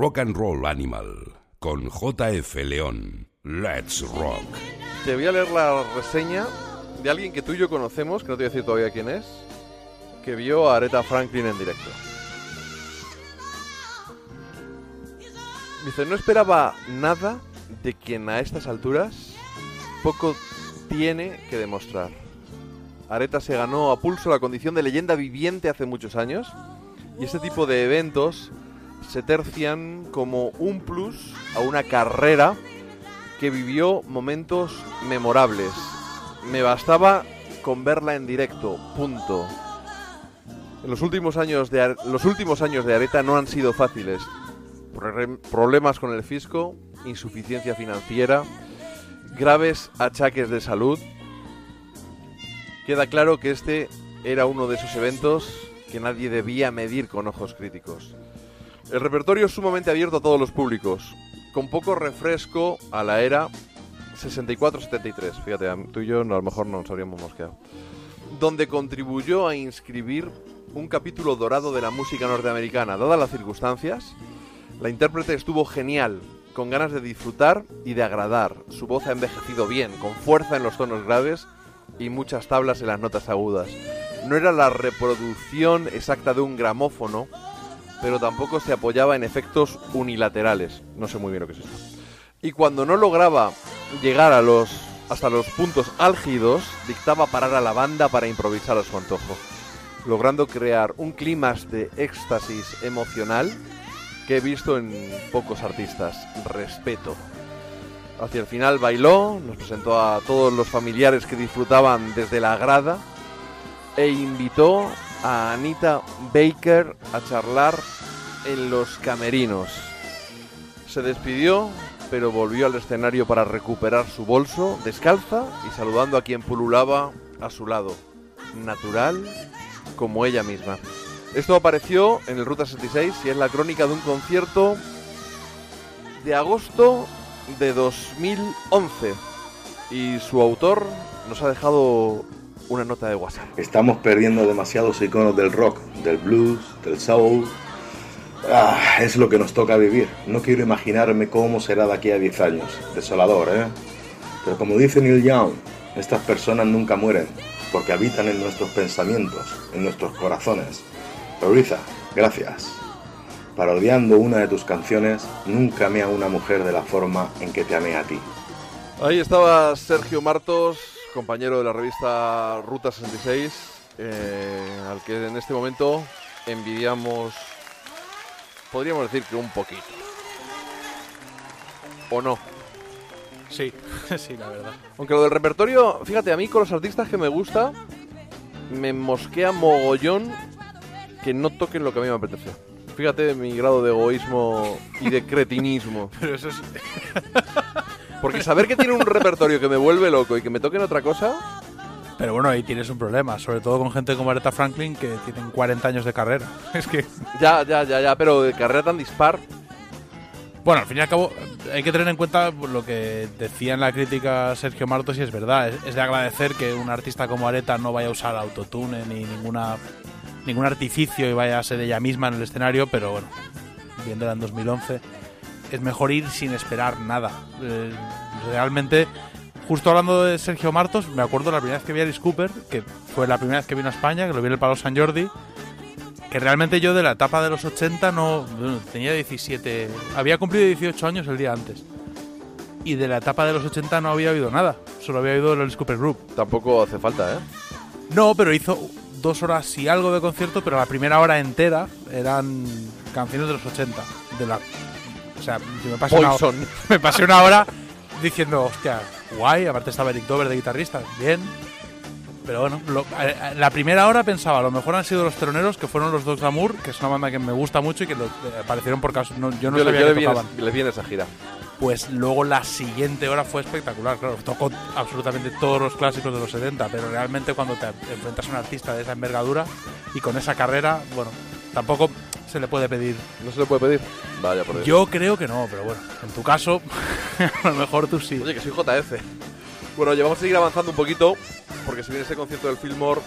Rock and Roll Animal con JF León. Let's Rock. Te voy a leer la reseña de alguien que tú y yo conocemos, que no te voy a decir todavía quién es, que vio a Aretha Franklin en directo. Dice, no esperaba nada de quien a estas alturas poco tiene que demostrar. Aretha se ganó a pulso la condición de leyenda viviente hace muchos años y este tipo de eventos se tercian como un plus a una carrera que vivió momentos memorables. Me bastaba con verla en directo, punto. En los últimos años de, los últimos años de Areta no han sido fáciles. Pro- Problemas con el fisco, insuficiencia financiera, graves achaques de salud. Queda claro que este era uno de esos eventos que nadie debía medir con ojos críticos. El repertorio es sumamente abierto a todos los públicos, con poco refresco a la era 64-73. Fíjate, tú y yo a lo mejor no nos habríamos mosqueado. Donde contribuyó a inscribir un capítulo dorado de la música norteamericana. Dadas las circunstancias, la intérprete estuvo genial, con ganas de disfrutar y de agradar. Su voz ha envejecido bien, con fuerza en los tonos graves y muchas tablas en las notas agudas. No era la reproducción exacta de un gramófono, pero tampoco se apoyaba en efectos unilaterales. No sé muy bien lo que es esto. Y cuando no lograba llegar a los hasta los puntos álgidos, dictaba parar a la banda para improvisar a su antojo, logrando crear un clímax de éxtasis emocional que he visto en pocos artistas. Respeto. Hacia el final bailó, nos presentó a todos los familiares que disfrutaban desde la grada e invitó a Anita Baker a charlar en los camerinos. Se despidió, pero volvió al escenario para recuperar su bolso, descalza y saludando a quien pululaba a su lado. Natural como ella misma. Esto apareció en el Ruta 66 y es la crónica de un concierto de agosto de 2011. Y su autor nos ha dejado una nota de WhatsApp. Estamos perdiendo demasiados iconos del rock, del blues, del soul. Ah, es lo que nos toca vivir. No quiero imaginarme cómo será de aquí a 10 años. Desolador, ¿eh? Pero como dice Neil Young, estas personas nunca mueren, porque habitan en nuestros pensamientos, en nuestros corazones. Aretha, gracias. Parodiando una de tus canciones, nunca amé a una mujer de la forma en que te amé a ti. Ahí estaba Sergio Martos, compañero de la revista Ruta 66, eh, al que en este momento envidiamos, podríamos decir que un poquito. ¿O no? Sí, sí, la verdad. Aunque lo del repertorio, fíjate, a mí con los artistas que me gusta, me mosquea mogollón que no toquen lo que a mí me apetece. Fíjate mi grado de egoísmo y de cretinismo. Pero eso es. Porque saber que tiene un repertorio que me vuelve loco y que me toquen otra cosa, Pero bueno, ahí tienes un problema, sobre todo con gente como Aretha Franklin que tienen 40 años de carrera. Es que, ya, ya, ya, ya, pero de carrera tan dispar, bueno, al fin y al cabo, hay que tener en cuenta lo que decía en la crítica Sergio Martos y es verdad. Es, es de agradecer que un artista como Aretha no vaya a usar autotune ni ninguna ningún artificio y vaya a ser ella misma en el escenario, pero bueno, viéndola en 2011, es mejor ir sin esperar nada. Eh, realmente, justo hablando de Sergio Martos, me acuerdo la primera vez que vi a Alice Cooper, que fue la primera vez que vino a España, que lo vi en el Palo San Jordi, que realmente yo de la etapa de los 80 no bueno, tenía 17, había cumplido 18 años el día antes. Y de la etapa de los 80 no había oído nada, solo había oído el Alice Cooper Group. tampoco hace falta, ¿eh? No, pero hizo dos horas y algo de concierto, pero la primera hora entera eran canciones de los 80. De la, o sea, yo me pasé, una, me pasé una hora diciendo, hostia, guay, aparte estaba Eric Dover de guitarrista, bien. Pero bueno, lo- a- a- la primera hora pensaba, a lo mejor han sido los teloneros, que fueron los Dogs Amour, que es una banda que me gusta mucho y que lo- eh, aparecieron por caso. no- yo no yo le, sabía yo que le vi en tocaban es- le vi en esa gira. pues luego la siguiente hora fue espectacular, claro, tocó absolutamente todos los clásicos de los 70, pero realmente cuando te enfrentas a un artista de esa envergadura y con esa carrera, bueno, tampoco se le puede pedir. ¿No se le puede pedir? Vaya, por Dios. Yo creo que no, pero bueno, en tu caso, a lo mejor tú sí. Oye, que soy JF. Bueno, oye, vamos a seguir avanzando un poquito, porque se viene ese concierto del Fillmore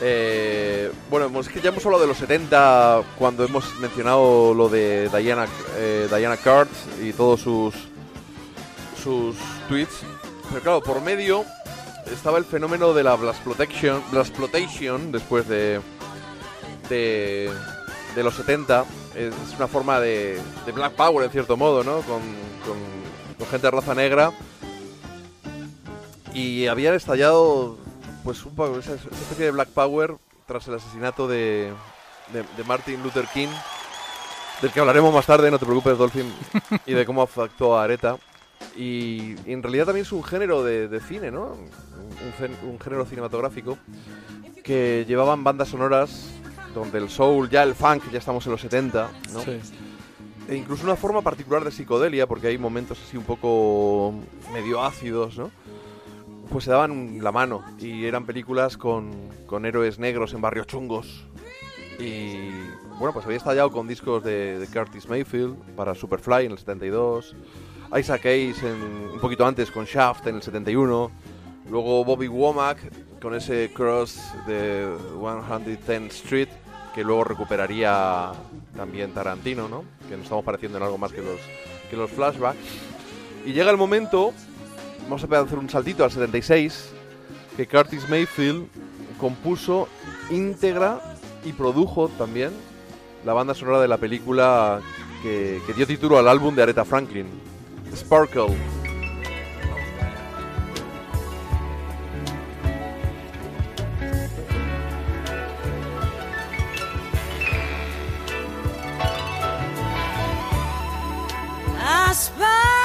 Eh, bueno, es que ya hemos hablado de los 70 cuando hemos mencionado lo de Diana, eh, Diana Cart y todos sus, sus tweets. Pero claro, por medio estaba el fenómeno de la Blasplotation, Blasplotation después de, de, de los 70. Es una forma de, de Black Power en cierto modo, ¿no? Con, con, gente de raza negra. Y habían estallado pues un poco esa, especie de Black Power tras el asesinato de, de, Martin Luther King, del que hablaremos más tarde, no te preocupes, Dolphin, y de cómo afectó a Areta. Y, en realidad también es un género de, de cine, ¿no? Un género cinematográfico que llevaban bandas sonoras donde el soul, ya el funk, ya estamos en los 70, ¿no? Sí. E incluso una forma particular de psicodelia, porque hay momentos así un poco medio ácidos, ¿no? Pues se daban la mano y eran películas con, con héroes negros en barrios chungos. Y bueno, pues había estallado con discos de, de Curtis Mayfield para Superfly en el 72, Isaac Hayes en- un poquito antes con Shaft en el 71, luego Bobby Womack con ese cross de 110th Street que luego recuperaría también Tarantino, ¿no? Que nos estamos pareciendo en algo más que los, que los flashbacks. Y llega el momento, vamos a hacer un saltito al 76, que Curtis Mayfield compuso íntegra y produjo también la banda sonora de la película que, que dio título al álbum de Aretha Franklin, Sparkle. I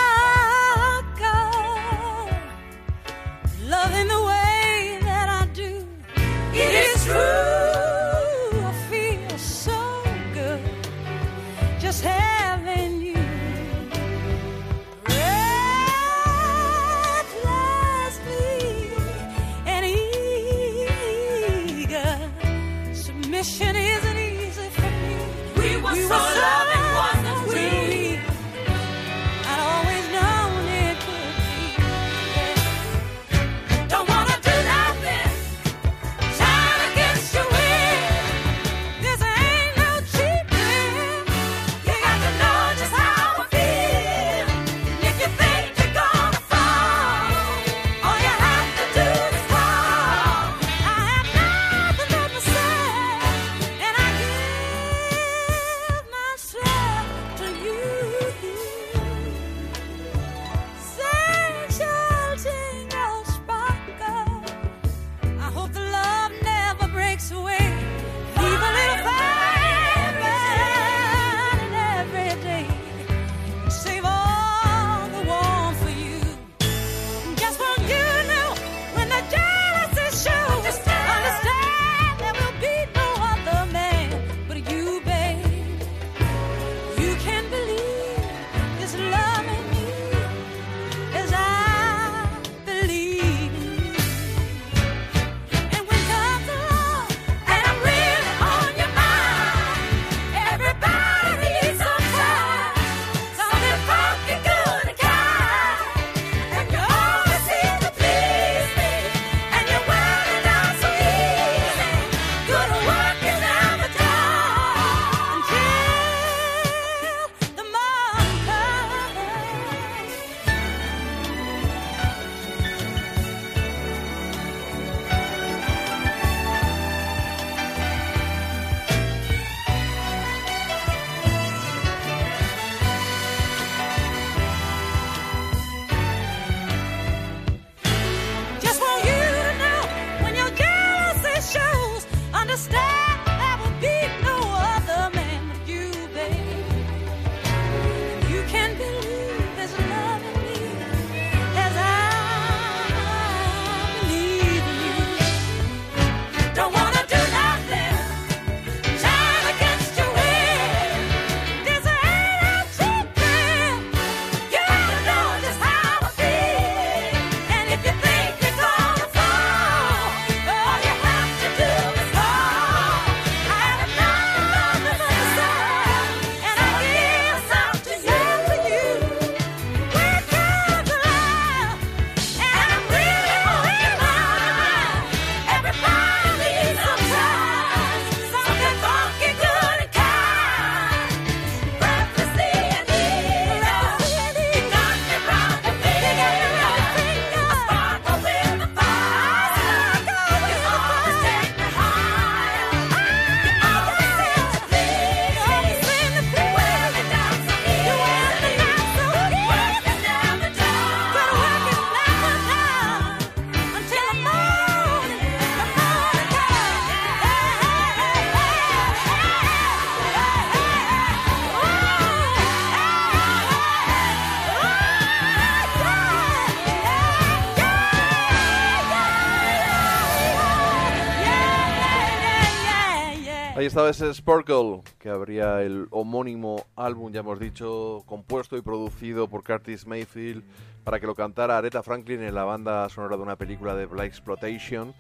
estaba ese Sparkle, que habría el homónimo álbum, ya hemos dicho, compuesto y producido por Curtis Mayfield para que lo cantara Aretha Franklin en la banda sonora de una película de Black Exploitation.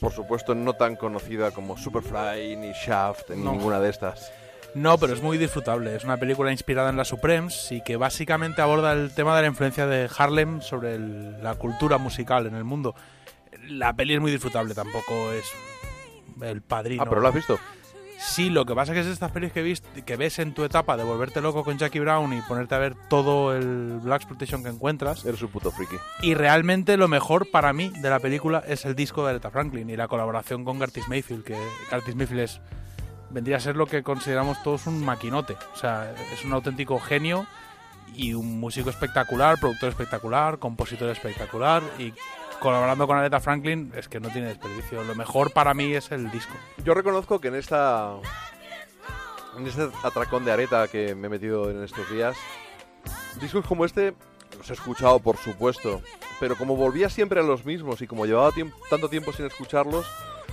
Por supuesto, no tan conocida como Superfly, ni Shaft, ni No. ninguna de estas. No, pero es muy disfrutable. Es una película inspirada en la Supremes y que básicamente aborda el tema de la influencia de Harlem sobre el- la cultura musical en el mundo. La peli es muy disfrutable, tampoco es el padrino. Ah, pero lo has visto. Sí, lo que pasa es que es estas pelis que, vis- que ves en tu etapa de volverte loco con Jackie Brown y ponerte a ver todo el Black Exploitation que encuentras. Eres un puto friki. Y realmente lo mejor para mí de la película es el disco de Aretha Franklin y la colaboración con Curtis Mayfield, que Curtis Mayfield es, vendría a ser lo que consideramos todos un maquinote. O sea, es un auténtico genio y un músico espectacular, productor espectacular, compositor espectacular y colaborando con Aretha Franklin es que no tiene desperdicio. Lo mejor para mí es el disco. Yo reconozco que en esta. En este atracón de areta que me he metido en estos días, discos como este los he escuchado, por supuesto. Pero como volvía siempre a los mismos y como llevaba tanto tiempo sin escucharlos,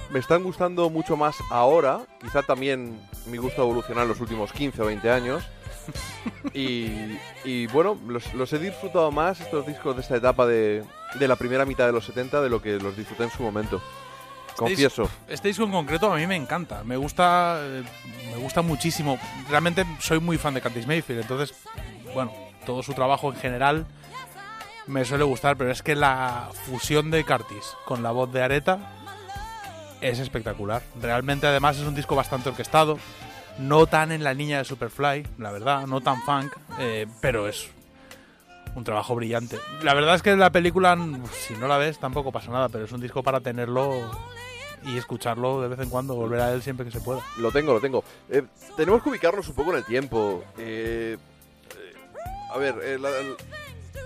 me están gustando mucho más ahora. Quizá también mi gusto ha evolucionado en los últimos 15 o 20 años. Y, bueno, los, he disfrutado más estos discos de esta etapa de, de la primera mitad de los 70 de lo que los disfruté en su momento. Confieso. Este disco en concreto a mí me encanta, me gusta, eh, me gusta muchísimo. Realmente soy muy fan de Curtis Mayfield, entonces, bueno, todo su trabajo en general me suele gustar, pero es que la fusión de Curtis con la voz de Areta es espectacular. Realmente, además, es un disco bastante orquestado, no tan en la línea de Superfly, la verdad, no tan funk, eh, pero es un trabajo brillante. La verdad es que la película, si no la ves, tampoco pasa nada, pero es un disco para tenerlo y escucharlo de vez en cuando, volver a él siempre que se pueda. Lo tengo, lo tengo. Eh, tenemos que ubicarnos un poco en el tiempo. Eh, a ver, la,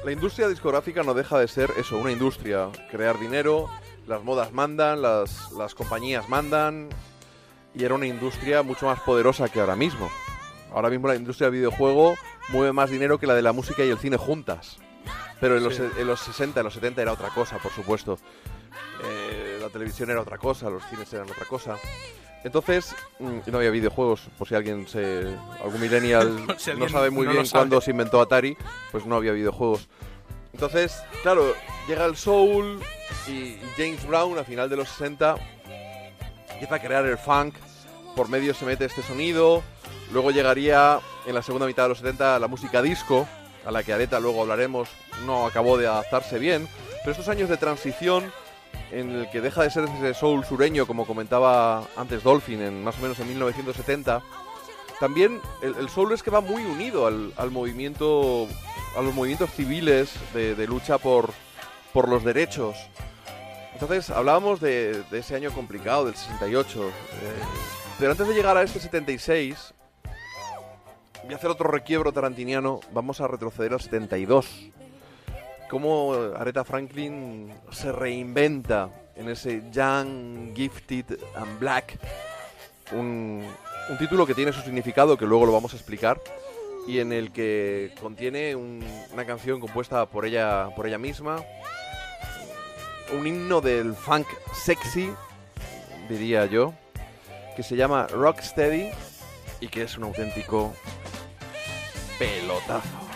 la industria discográfica no deja de ser eso, una industria. Crear dinero, las modas mandan, las, las compañías mandan. Y era una industria mucho más poderosa que ahora mismo. Ahora mismo la industria del videojuego mueve más dinero que la de la música y el cine juntas. Pero en los, Sí. en los 60, en los 70 era otra cosa, por supuesto. Eh, la televisión era otra cosa, los cines eran otra cosa. Entonces, mm, no había videojuegos, por si alguien se. algún millennial Si no sabe muy no bien cuándo se inventó Atari, pues no había videojuegos. Entonces, claro, llega el soul y James Brown a final de los 60 empieza a crear el funk, por medio se mete este sonido, luego llegaría en la segunda mitad de los 70 la música disco, a la que Areta luego hablaremos, no acabó de adaptarse bien, pero estos años de transición en el que deja de ser ese soul sureño, como comentaba antes Dolphin, en más o menos en 1970, también el, soul es que va muy unido al, al movimiento, a los movimientos civiles de, de lucha por, por los derechos. Entonces hablábamos de, de ese año complicado, del 68. eh, pero antes de llegar a este 76, voy a hacer otro requiebro tarantiniano. Vamos a retroceder al 72. Cómo Aretha Franklin se reinventa en ese Young, Gifted and Black. Un, un título que tiene su significado, que luego lo vamos a explicar. Y en el que contiene un- una canción compuesta por ella, por ella misma, un himno del funk sexy, diría yo, que se llama Rocksteady y que es un auténtico pelotazo.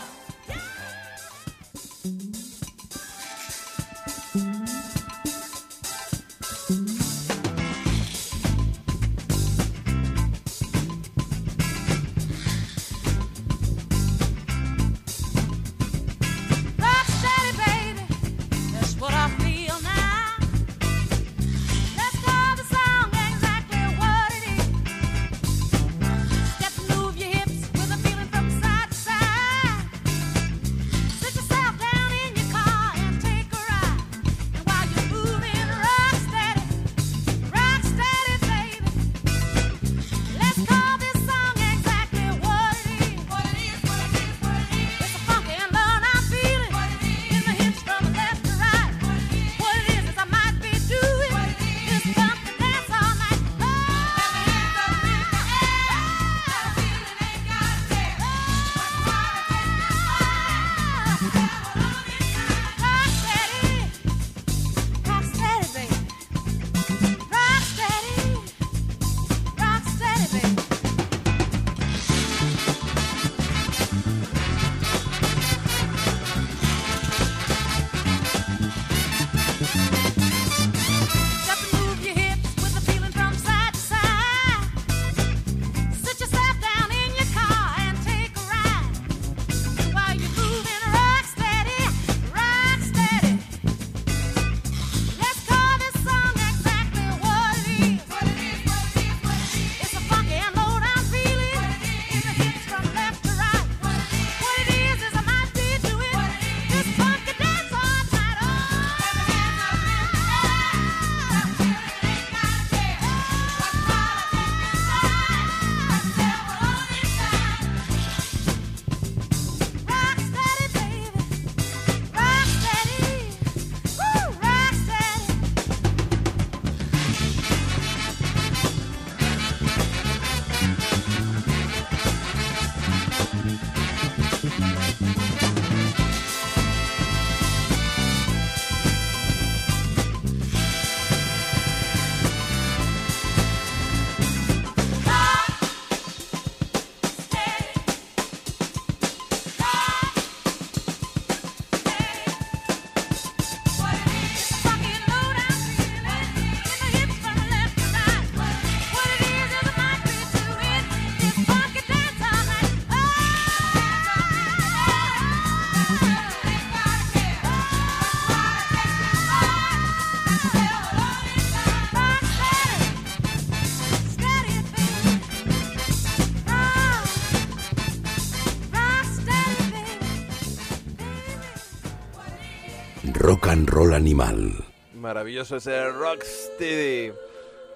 Rock and Roll Animal. Maravilloso ese Rocksteady.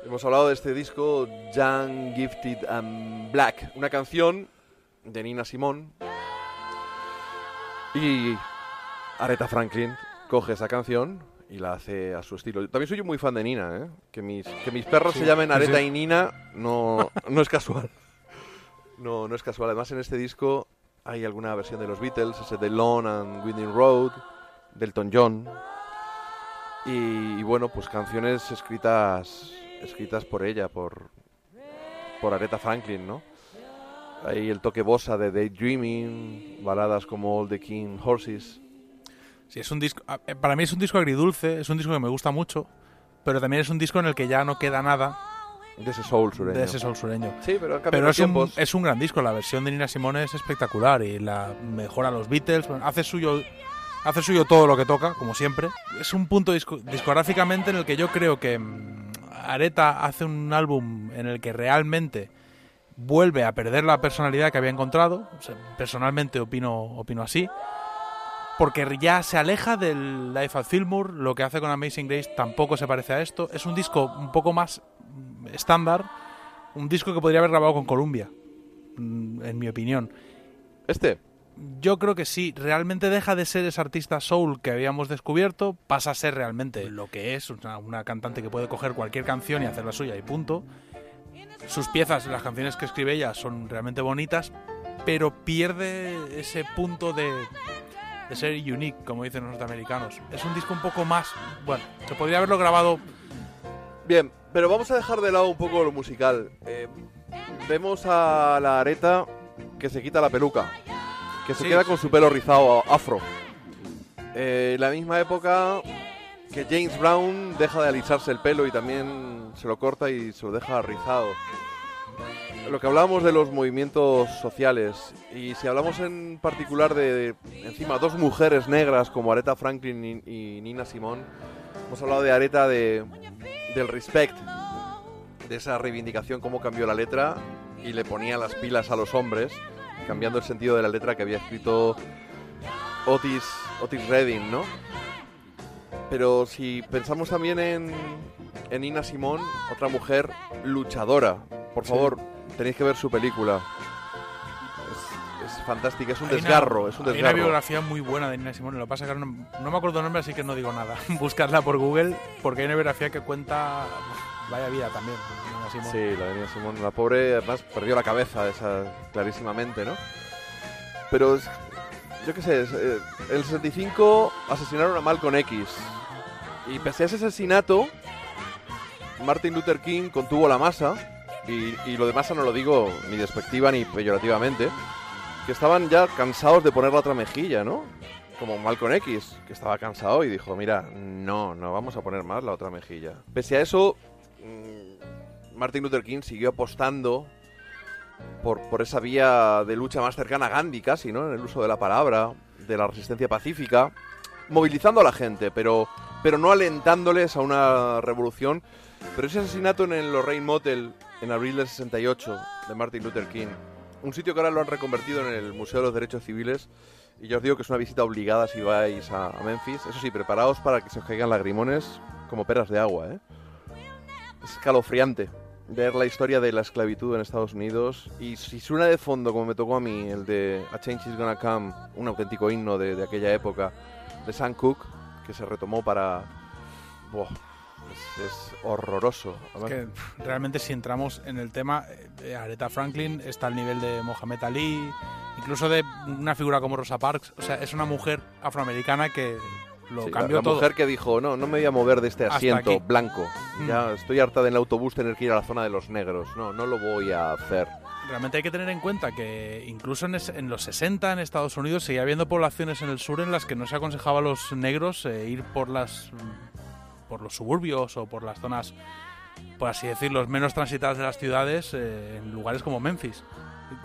Hemos hablado de este disco Young, Gifted and Black, una canción de Nina Simone. Y Aretha Franklin coge esa canción y la hace a su estilo. Yo También soy muy fan de Nina, ¿eh? Que mis, que mis perros Sí, se llamen sí, Aretha sí. y Nina no, no es casual. No, no es casual. Además, en este disco hay alguna versión de los Beatles, ese de Lawn and Winding Road, del Elton John. Y, y bueno, pues canciones escritas escritas por ella, por, por Aretha Franklin, ¿no? Hay el toque bossa de Daydreaming, baladas como All the King Horses. Sí, es un disco. eh, Para mí es un disco agridulce, es un disco que me gusta mucho, pero también es un disco en el que ya no queda nada De ese soul sureño. de ese soul sureño. Sí, pero Pero es un, tiempos. es un gran disco, la versión de Nina Simone es espectacular y la mejora los Beatles, hace suyo hace suyo todo lo que toca, como siempre. Es un punto disco- discográficamente en el que yo creo que mm, Areta hace un álbum en el que realmente vuelve a perder la personalidad que había encontrado. Personalmente opino, opino así. Porque ya se aleja del Life at Fillmore, lo que hace con Amazing Grace tampoco se parece a esto. Es un disco un poco más mm, estándar, un disco que podría haber grabado con Columbia, mm, en mi opinión. Este, Yo creo que sí, realmente deja de ser ese artista soul que habíamos descubierto, pasa a ser realmente lo que es, una, cantante que puede coger cualquier canción y hacer la suya y punto. Sus piezas, las canciones que escribe ella son realmente bonitas, pero pierde ese punto de, de ser unique, como dicen los norteamericanos. Es un disco un poco más, bueno, se podría haberlo grabado Bien, pero vamos a dejar de lado un poco lo musical. Eh, vemos a la areta que se quita la peluca, que se Sí, queda con su pelo rizado afro. Eh, la misma época que James Brown deja de alisarse el pelo y también se lo corta y se lo deja rizado. Lo que hablábamos de los movimientos sociales, y si hablamos en particular de, de, encima, dos mujeres negras como Aretha Franklin y, y Nina Simone, hemos hablado de Aretha de, del respect, de esa reivindicación, cómo cambió la letra y le ponía las pilas a los hombres, cambiando el sentido de la letra que había escrito Otis, Otis Redding, ¿no? Pero si pensamos también en, en Nina Simone, otra mujer luchadora, por Sí. favor, tenéis que ver su película. Es, es fantástica, es un Hay una- desgarro, es un Hay una desgarro. biografía muy buena de Nina Simone. Lo que pasa que no, no me acuerdo el nombre, así que no digo nada. Buscadla por Google, porque hay una biografía que cuenta. Vaya vida también. Simone. Sí, la de Nina Simone, la pobre, además perdió la cabeza esa clarísimamente, ¿no? Pero yo qué sé, eh, el 65 asesinaron a Malcolm X. Y pese a ese asesinato, Martin Luther King contuvo la masa, y, y lo de masa no lo digo ni despectiva ni peyorativamente, que estaban ya cansados de poner la otra mejilla, ¿no? Como Malcolm X, que estaba cansado y dijo, mira, no, no vamos a poner más la otra mejilla. Pese a eso, Martin Luther King siguió apostando por, por esa vía de lucha más cercana a Gandhi casi, ¿no? En el uso de la palabra, de la resistencia pacífica, movilizando a la gente, pero, pero no alentándoles a una revolución. Pero ese asesinato en el Lorraine Motel en abril del 68 de Martin Luther King, un sitio que ahora lo han reconvertido en el Museo de los Derechos Civiles, y yo os digo que es una visita obligada si vais a, Memphis. Eso sí, preparaos para que se os caigan lagrimones como peras de agua, ¿eh? Es escalofriante ver la historia de la esclavitud en Estados Unidos. Y si suena de fondo, como me tocó a mí, el de A Change is Gonna Come, un auténtico himno de, de aquella época, de Sam Cooke, que se retomó para. Buah, es, es horroroso. Es que realmente si entramos en el tema, eh, Aretha Franklin está al nivel de Mohamed Ali, incluso de una figura como Rosa Parks. O sea, es una mujer afroamericana que lo sí, la- cambió la, todo. mujer que dijo, no, no me voy a mover de este asiento blanco. Mm. Ya estoy harta del autobús tener que ir a la zona de los negros. No, no lo voy a hacer. Realmente hay que tener en cuenta que incluso en, es- en los 60 en Estados Unidos seguía habiendo poblaciones en el sur en las que no se aconsejaba a los negros eh, ir por las por los suburbios o por las zonas, por así decirlo, menos transitadas de las ciudades eh, en lugares como Memphis.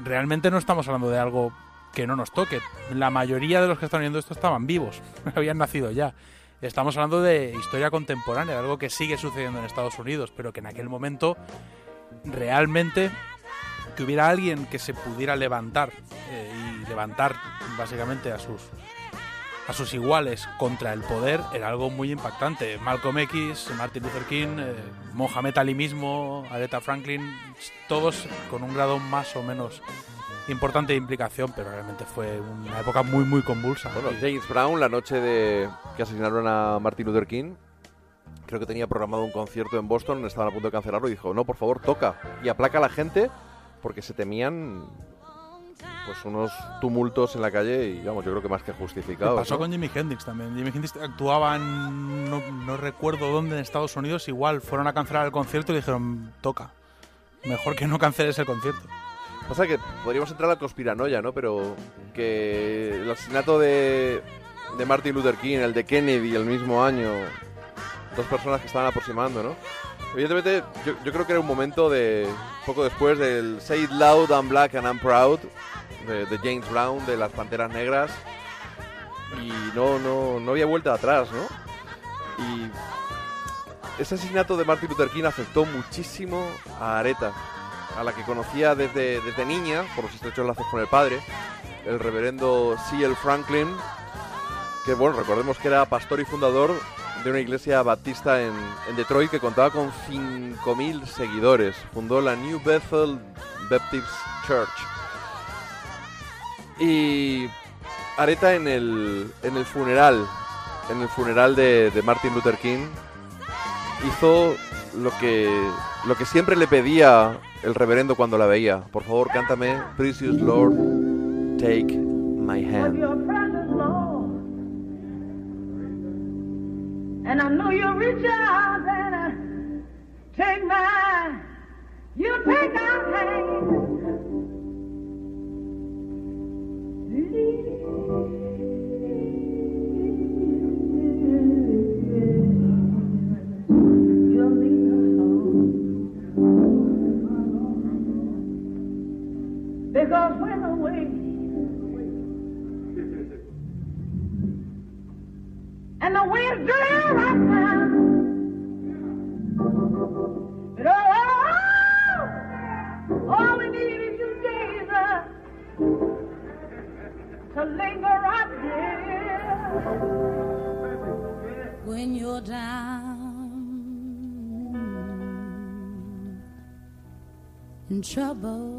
Realmente no estamos hablando de algo que no nos toque. La mayoría de los que están viendo esto estaban vivos, habían nacido ya. Estamos hablando de historia contemporánea, de algo que sigue sucediendo en Estados Unidos, pero que en aquel momento realmente que hubiera alguien que se pudiera levantar eh, y levantar básicamente a sus a sus iguales contra el poder era algo muy impactante. Malcolm X, Martin Luther King, eh, Mohamed Ali mismo, Aretha Franklin, todos con un grado más o menos importante implicación, pero realmente fue una época muy, muy convulsa. Bueno, James Brown, la noche de que asesinaron a Martin Luther King, creo que tenía programado un concierto en Boston, estaban a punto de cancelarlo y dijo, no, por favor, toca. Y aplaca a la gente porque se temían pues unos tumultos en la calle y vamos, yo creo que más que justificados. pasó ¿no? con Jimi Hendrix también. Jimi Hendrix actuaba en, no, no recuerdo dónde, en Estados Unidos, igual fueron a cancelar el concierto y dijeron, toca. Mejor que no canceles el concierto. Pasa que podríamos entrar a la conspiranoia, ¿no? Pero que el asesinato de, de Martin Luther King, el de Kennedy el mismo año, dos personas que estaban aproximando, ¿no? Evidentemente, yo, creo que era un momento de, poco después del Say It Loud, I'm Black and I'm Proud, de, de James Brown, de las Panteras Negras, y no, no, no había vuelta atrás, ¿no? Y ese asesinato de Martin Luther King afectó muchísimo a Aretha, a la que conocía desde, desde niña, por los estrechos lazos con el padre, el reverendo C.L. Franklin, que bueno, recordemos que era pastor y fundador de una iglesia baptista en, en Detroit que contaba con 5.000 seguidores. Fundó la New Bethel Baptist Church. Y Areta en el, en el funeral, en el funeral de, de Martin Luther King, hizo lo que, lo que siempre le pedía el reverendo cuando la veía. Por favor, cántame Precious Lord, take my hand. Trouble.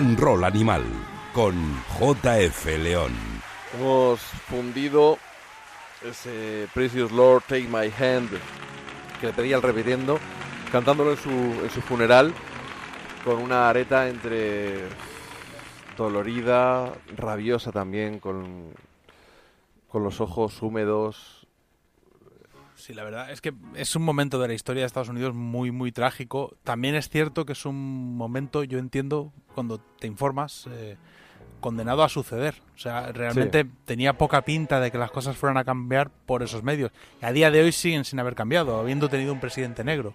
And roll animal con JF León. Hemos fundido ese Precious Lord, Take My Hand, que le pedía el reverendo, cantándolo en su, en su funeral, con una areta entre dolorida, rabiosa también, con, con los ojos húmedos. Sí, la verdad es que es un momento de la historia de Estados Unidos muy, muy trágico. También es cierto que es un momento, yo entiendo, cuando te informas, eh, condenado a suceder. O sea, realmente tenía poca pinta de que las cosas fueran a cambiar por esos medios. Y a día de hoy siguen sin haber cambiado, habiendo tenido un presidente negro.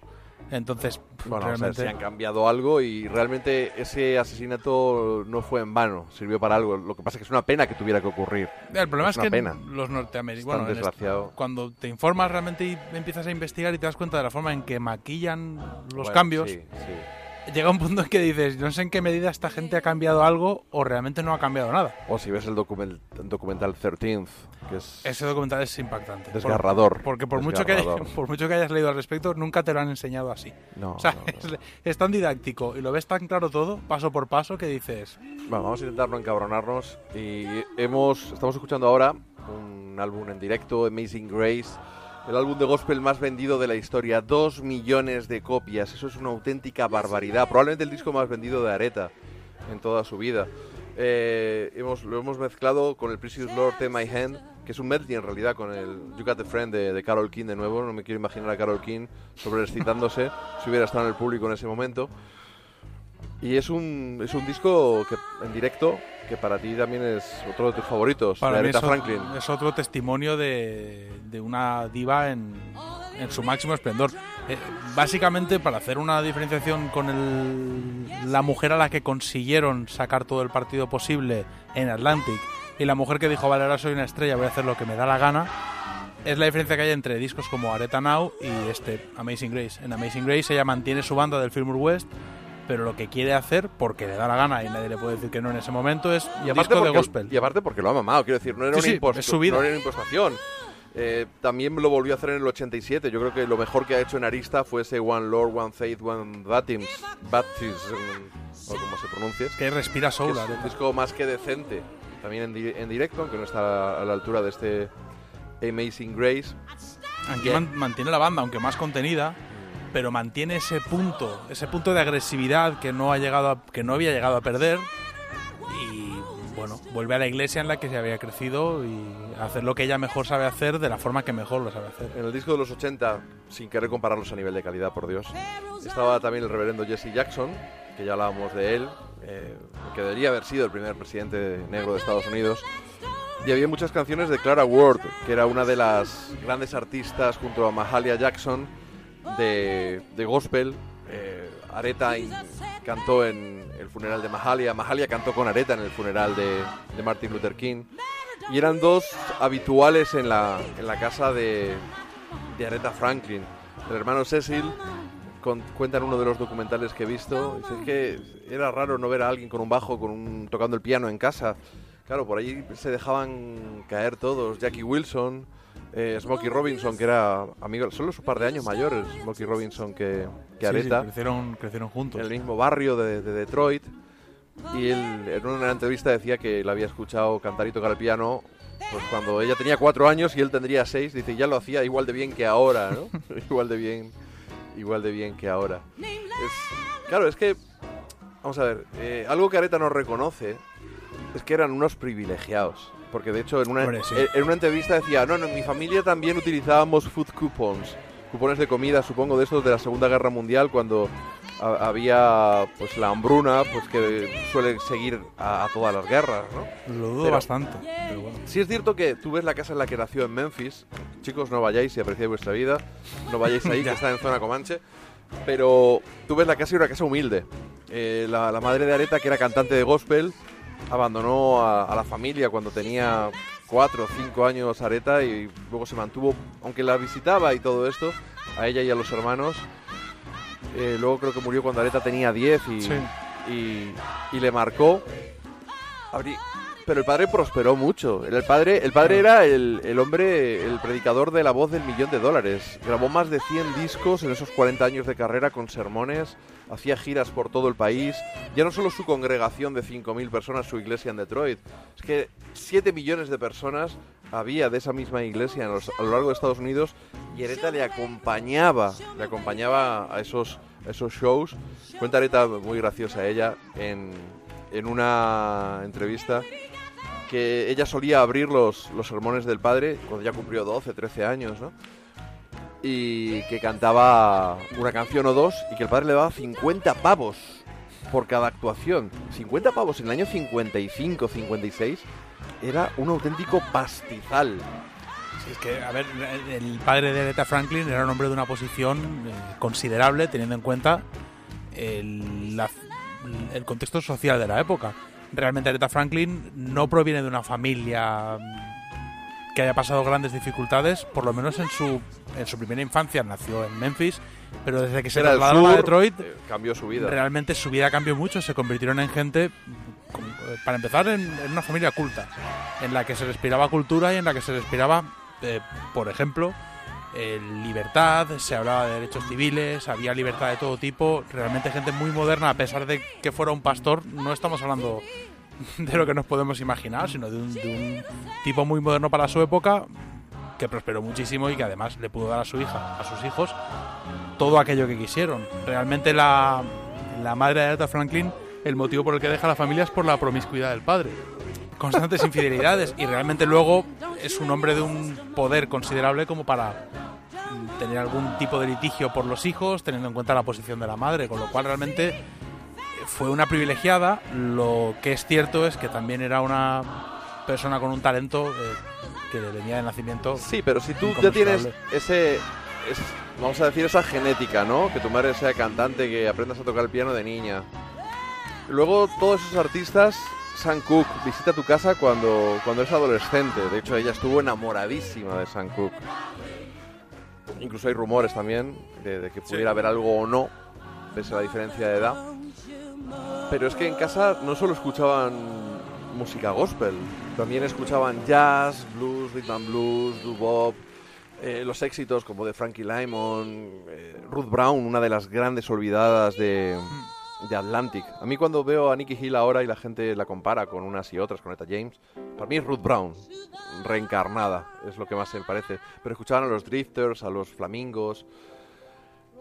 Entonces, Bueno, realmente... si han cambiado algo y realmente ese asesinato no fue en vano, sirvió para algo. Lo que pasa es que es una pena que tuviera que ocurrir. El problema es, que pena. los norteamericanos, bueno, en este- cuando te informas realmente y empiezas a investigar y te das cuenta de la forma en que maquillan los Bueno, cambios, sí, sí. Llega un punto en que dices, no sé en qué medida esta gente ha cambiado algo o realmente no ha cambiado nada. O si ves el document- documental 13th, que es Ese documental es impactante. Desgarrador, Por- porque por mucho, que haya- desgarrador. por mucho que hayas leído al respecto, nunca te lo han enseñado así. No, o sea, no, no. Es, es tan didáctico y lo ves tan claro todo, paso por paso, que dices, Bueno, vamos a intentar no encabronarnos. Y hemos, estamos escuchando ahora un álbum en directo, Amazing Grace, el álbum de gospel más vendido de la historia. Dos millones de copias. Eso es una auténtica barbaridad. Probablemente el disco más vendido de Areta en toda su vida. Eh, hemos, lo hemos mezclado con el Precious Lord My Hand, que es un medley en realidad con el You Got the Friend de, de Carol King de nuevo. No me quiero imaginar a Carol King sobreexcitándose si hubiera estado en el público en ese momento. Y es un, es un disco que, en directo que para ti también es otro de tus favoritos, para mí Aretha es, Franklin. es otro testimonio de, de una diva en, en su máximo esplendor. Eh, básicamente, para hacer una diferenciación con el- la mujer a la que consiguieron sacar todo el partido posible en Atlantic y la mujer que dijo, vale, ahora soy una estrella, voy a hacer lo que me da la gana, es la diferencia que hay entre discos como Aretha Now y este Amazing Grace. En Amazing Grace ella mantiene su banda del Fillmore West, pero lo que quiere hacer, porque le da la gana y nadie le puede decir que no en ese momento, es Y aparte, disco de gospel. y aparte porque lo ha mamado, quiero decir, no era, Sí, una, sí, impos- es su vida. no era una impostación. Eh, también lo volvió a hacer en el 87. Yo creo que lo mejor que ha hecho en Arista fue ese One Lord, One Faith, One Baptism, Baptism o como se pronuncie. que respira que soul, es un disco más que decente. También en, di- en directo, aunque no está a la altura de este Amazing Grace. Aquí Bien. man- mantiene la banda, aunque más contenida, pero mantiene ese punto, ese punto de agresividad que no ha llegado a- que no había llegado a perder y bueno, vuelve a la iglesia en la que se había crecido y hacer lo que ella mejor sabe hacer de la forma que mejor lo sabe hacer. En el disco de los 80, sin querer compararlos a nivel de calidad, por Dios, estaba también el reverendo Jesse Jackson, que ya hablábamos de él, eh, que debería haber sido el primer presidente negro de Estados Unidos. Y había muchas canciones de Clara Ward, que era una de las grandes artistas junto a Mahalia Jackson de, de gospel. Eh, Aretha in- cantó en el funeral de Mahalia, Mahalia cantó con Aretha en el funeral de, de Martin Luther King. Y eran dos habituales en la, en la casa de, de Aretha Franklin. El hermano Cecil con- cuenta en uno de los documentales que he visto, dice que era raro no ver a alguien con un bajo, con tocando el piano en casa. Claro, por ahí se dejaban caer todos. Jackie Wilson, eh, Smokey Robinson, que era amigo, solo es un par de años mayores, Smokey Robinson que, que Sí, sí, Aretha crecieron, crecieron juntos. en el mismo barrio de, de Detroit. Y él en una entrevista decía que la había escuchado cantar y tocar el piano pues cuando ella tenía cuatro años y él tendría seis. Dice, ya lo hacía igual de bien que ahora, ¿no? igual de bien, igual de bien que ahora. Es- claro, es que, vamos a ver, eh, algo que Areta no reconoce es que eran unos privilegiados. Porque de hecho en una, Hombre, sí. en- una entrevista decía, no, no, en mi familia también utilizábamos food coupons. Cupones de comida, supongo, de estos de la Segunda Guerra Mundial, cuando ha- había pues la hambruna, pues que suele seguir a, a todas las guerras, ¿no? Lo dudo Pero- bastante. Pero bueno. Sí es cierto que tú ves la casa en la que nació en Memphis. Chicos, no vayáis si apreciáis vuestra vida. No vayáis ahí, que está en zona Comanche. Pero tú ves la casa y una casa humilde. Eh, la, la madre de Areta, que era cantante de gospel, abandonó a, a la familia cuando tenía cuatro o cinco años Areta y luego se mantuvo, aunque la visitaba y todo esto, a ella y a los hermanos. Eh, luego creo que murió cuando Areta tenía 10 y, Sí. y, y le marcó. Pero el padre prosperó mucho. El padre, el padre era el, el hombre, el predicador de la voz del millón de dólares. Grabó más de 100 discos en esos 40 años de carrera con sermones, hacía giras por todo el país. Ya no solo su congregación de 5.000 personas, su iglesia en Detroit, es que 7 millones de personas había de esa misma iglesia a lo largo de Estados Unidos y Areta le acompañaba, le acompañaba a esos, esos shows. Cuenta Areta, muy graciosa ella, en, en una entrevista que ella solía abrir los, los sermones del padre cuando ya cumplió 12, 13 años, ¿no? Y que cantaba una canción o dos y que el padre le daba 50 pavos por cada actuación. 50 pavos en el año 55, 56 era un auténtico pastizal. Es que, a ver, el padre de Aretha Franklin era un hombre de una posición eh, considerable, teniendo en cuenta el, el contexto social de la época. Realmente Aretha Franklin no proviene de una familia que haya pasado grandes dificultades, por lo menos en su, en su primera infancia. Nació en Memphis, pero desde que se Era el trasladaron a Detroit, eh, cambió su vida. realmente su vida cambió mucho. Se convirtieron en gente, eh, para empezar, en, en una familia culta, en la que se respiraba cultura y en la que se respiraba, eh, por ejemplo, eh, libertad, se hablaba de derechos civiles, había libertad de todo tipo. Realmente gente muy moderna, a pesar de que fuera un pastor, no estamos hablando de lo que nos podemos imaginar, sino de un, de un tipo muy moderno para su época que prosperó muchísimo y que además le pudo dar a su hija, a sus hijos, todo aquello que quisieron. Realmente la, la madre de Aretha Franklin, el motivo por el que deja a la familia es por la promiscuidad del padre. Constantes infidelidades y realmente luego es un hombre de un poder considerable como para tener algún tipo de litigio por los hijos, teniendo en cuenta la posición de la madre, con lo cual realmente fue una privilegiada. Lo que es cierto es que también era una persona con un talento eh, que le venía de nacimiento. Sí, pero si tú ya tienes ese, es- vamos a decir, esa genética, ¿no? Que tu madre sea cantante, que aprendas a tocar el piano de niña. Luego todos esos artistas, Sam Cooke visita tu casa cuando, cuando eres adolescente. De hecho, ella estuvo enamoradísima de Sam Cooke. Incluso hay rumores también de, de que pudiera haber algo o no, pese a la diferencia de edad. Pero es que en casa no solo escuchaban música gospel, también escuchaban jazz, blues, rhythm and blues, doo-wop, eh, los éxitos como de Frankie Lymon, eh, Ruth Brown, una de las grandes olvidadas de, de Atlantic. A mí cuando veo a Nicky Hill ahora y la gente la compara con unas y otras, con Etta James, para mí es Ruth Brown, reencarnada, es lo que más se me parece. Pero escuchaban a los Drifters, a los Flamingos,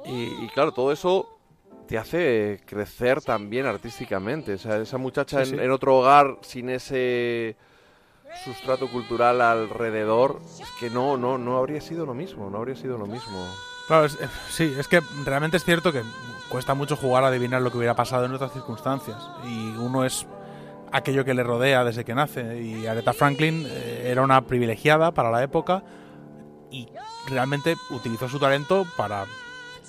y claro, todo eso te hace crecer también artísticamente. O sea, esa muchacha Sí, en, sí. en otro hogar sin ese sustrato cultural alrededor, es que no, no, no habría sido lo mismo, no habría sido lo mismo. Claro, es- eh, sí, es que realmente es cierto que cuesta mucho jugar a adivinar lo que hubiera pasado en otras circunstancias. Y uno es aquello que le rodea desde que nace. Y Aretha Franklin eh, era una privilegiada para la época y realmente utilizó su talento para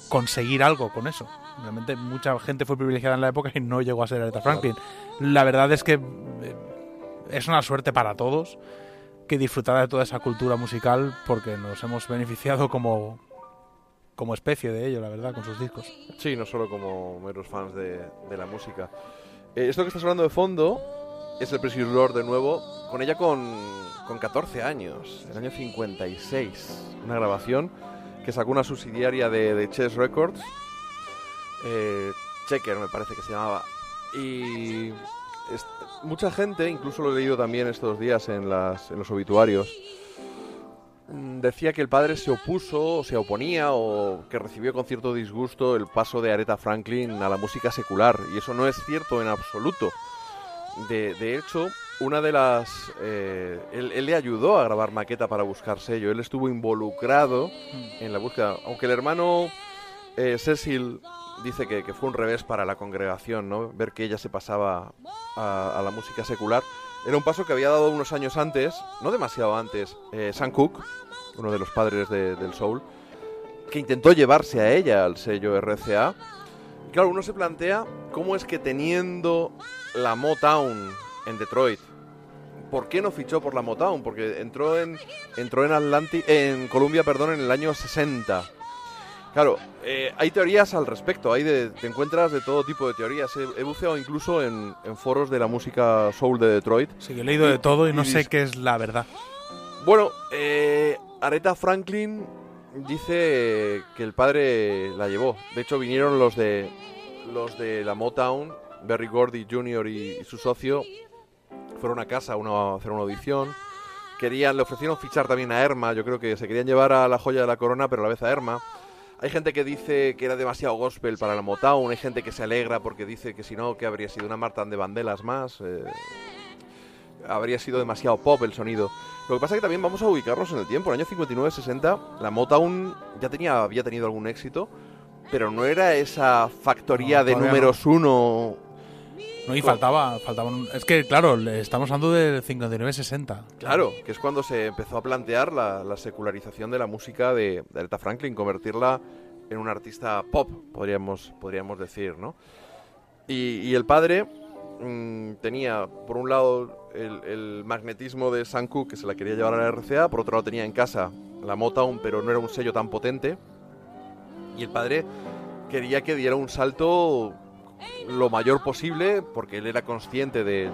conseguir algo con eso. Realmente mucha gente fue privilegiada en la época y no llegó a ser Aretha Franklin. La verdad es que eh, es una suerte para todos que disfrutara de toda esa cultura musical porque nos hemos beneficiado como, como especie de ello, la verdad, con sus discos. Sí, no solo como meros fans de, de la música. Eh, esto que estás hablando de fondo es el Precious Lord de nuevo, con ella con, con 14 años, el año 56. Una grabación que sacó una subsidiaria de, de Chess Records, eh, Checker me parece que se llamaba. Y es- mucha gente, incluso lo he leído también estos días en, las, en los obituarios, mm, decía que el padre se opuso, o se oponía, o que recibió con cierto disgusto el paso de Aretha Franklin a la música secular. Y eso no es cierto en absoluto. De, de hecho, una de las... eh, él, él le ayudó a grabar maqueta para buscar sello. Él estuvo involucrado en la búsqueda. Aunque el hermano eh, Cecil dice que, fue un revés para la congregación, ¿no? Ver que ella se pasaba a, a la música secular. Era un paso que había dado unos años antes, no demasiado antes, eh, Sam Cooke, uno de los padres de- del soul, que intentó llevarse a ella al sello RCA. Y claro, uno se plantea cómo es que teniendo la Motown en Detroit, ¿por qué no fichó por la Motown? Porque entró en entró en Atlantic, en Columbia, perdón, en el año 60. Claro, eh, hay teorías al respecto, hay de, te encuentras de todo tipo de teorías. He, he buceado incluso en, en foros de la música soul de Detroit. Sí, he leído de todo y no sé qué es la verdad. Bueno, eh, Aretha Franklin dice que el padre la llevó. De hecho, vinieron los de los de la Motown, Berry Gordy Jr. y, y su socio, fueron a casa a, una- a hacer una audición. Querían, le ofrecieron fichar también a Erma. Yo creo que se querían llevar a la joya de la corona, pero a la vez a Erma. Hay gente que dice que era demasiado gospel para la Motown. Hay gente que se alegra porque dice que si no, que habría sido una Marta de Bandelas más. eh, habría sido demasiado pop el sonido. Lo que pasa es que también vamos a ubicarnos en el tiempo. En el año 59-60, la Motown ya tenía, había tenido algún éxito, pero no era esa factoría No, de números uno. No, y faltaba, faltaban. Es que, claro, estamos hablando del 59-60. Claro, que es cuando se empezó a plantear la, la secularización de la música de, de Aretha Franklin, convertirla en un artista pop, podríamos, podríamos decir, ¿no? Y, el padre mm, tenía, por un lado, el, el magnetismo de Cooke, que se la quería llevar a la RCA, por otro lado tenía en casa la Motown, pero no era un sello tan potente. Y el padre quería que diera un salto lo mayor posible, porque él era consciente de,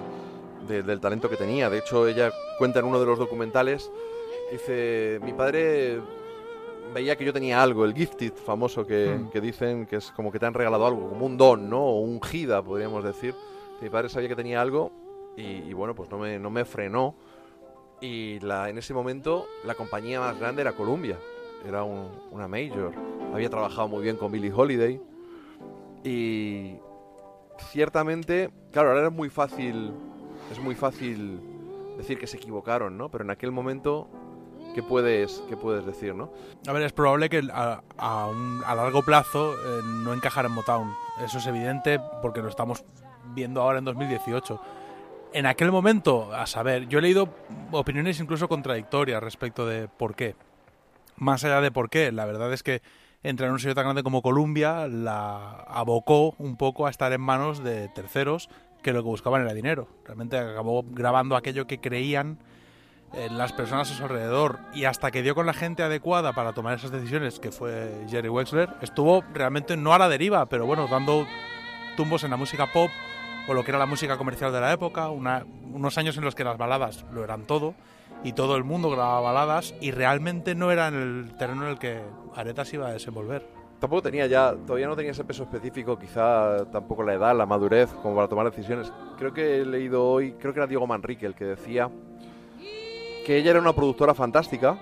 de- del talento que tenía. De hecho, ella cuenta en uno de los documentales, dice, mi padre veía que yo tenía algo, el gifted famoso que, Mm. que dicen que es como que te han regalado algo, como un don, ¿no? O un gida, podríamos decir. Mi padre sabía que tenía algo y, y bueno, pues no me, no me frenó. Y la, en ese momento la compañía más grande era Columbia, era un- una major. Había trabajado muy bien con Billie Holiday y ciertamente, claro, ahora es muy fácil, es muy fácil decir que se equivocaron, ¿no? Pero en aquel momento, ¿qué puedes, qué puedes decir, no? A ver, es probable que a, a un- a largo plazo eh, no encajara en Motown. Eso es evidente porque lo estamos viendo ahora en 2018. En aquel momento, a saber, yo he leído opiniones incluso contradictorias respecto de por qué. Más allá de por qué, la verdad es que entrar en un sello tan grande como Columbia la abocó un poco a estar en manos de terceros que lo que buscaban era dinero. Realmente acabó grabando aquello que creían en las personas a su alrededor y hasta que dio con la gente adecuada para tomar esas decisiones, que fue Jerry Wexler, estuvo realmente no a la deriva, pero bueno, dando tumbos en la música pop o lo que era la música comercial de la época, unos años en los que las baladas lo eran todo y todo el mundo grababa baladas y realmente no era en el terreno en el que Aretha se iba a desenvolver. Tampoco tenía ya, todavía no tenía ese peso específico, quizá tampoco la edad, la madurez, como para tomar decisiones. Creo que he leído hoy, creo que era Diego Manrique el que decía que ella era una productora fantástica.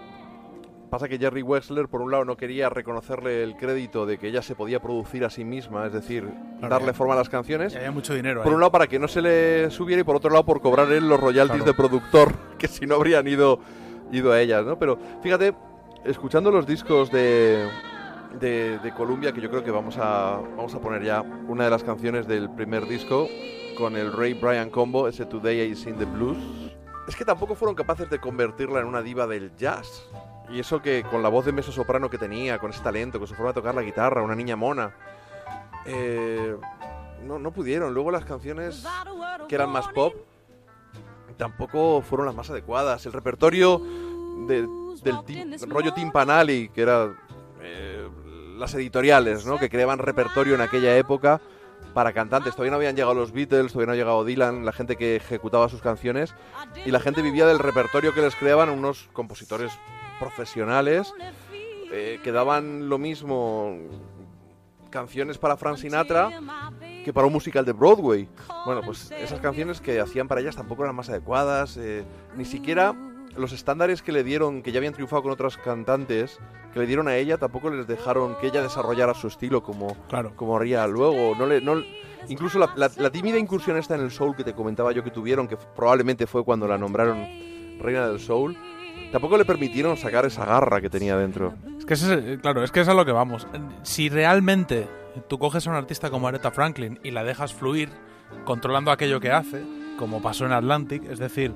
Pasa que Jerry Wexler, por un lado, no quería reconocerle el crédito de que ella se podía producir a sí misma, es decir, Claro, darle ya. forma a las canciones. Y había mucho dinero Por ahí. un lado, para que no se le subiera y por otro lado, por cobrar él los royalties Claro. de productor, que si no habrían ido, ido a ellas, ¿no? Pero fíjate, escuchando los discos de, de, de Columbia, que yo creo que vamos a, vamos a poner ya una de las canciones del primer disco con el Ray Bryan combo, ese Today I Sing the Blues. Es que tampoco fueron capaces de convertirla en una diva del jazz. Y eso que con la voz de meso soprano que tenía, con ese talento, con su forma de tocar la guitarra, una niña mona. Eh, no, no pudieron. Luego las canciones que eran más pop tampoco fueron las más adecuadas. El repertorio de- del rollo Timpanali, que era eh, las editoriales, ¿no? Que creaban repertorio en aquella época para cantantes. Todavía no habían llegado los Beatles, todavía no había llegado Dylan, la gente que ejecutaba sus canciones. Y la gente vivía del repertorio que les creaban unos compositores profesionales eh, que daban lo mismo canciones para Frank Sinatra que para un musical de Broadway. Bueno, pues esas canciones que hacían para ellas tampoco eran más adecuadas, eh, ni siquiera los estándares que le dieron, que ya habían triunfado con otras cantantes, que le dieron a ella, tampoco les dejaron que ella desarrollara su estilo como, Claro. como haría luego. No le, no, incluso la, la- la tímida incursión esta en el soul que te comentaba yo que tuvieron, que probablemente fue cuando la nombraron reina del soul, tampoco le permitieron sacar esa garra que tenía dentro. Es que ese es- claro, es que es a lo que vamos. Si realmente tú coges a un artista como Aretha Franklin y la dejas fluir controlando aquello que hace, como pasó en Atlantic, es decir,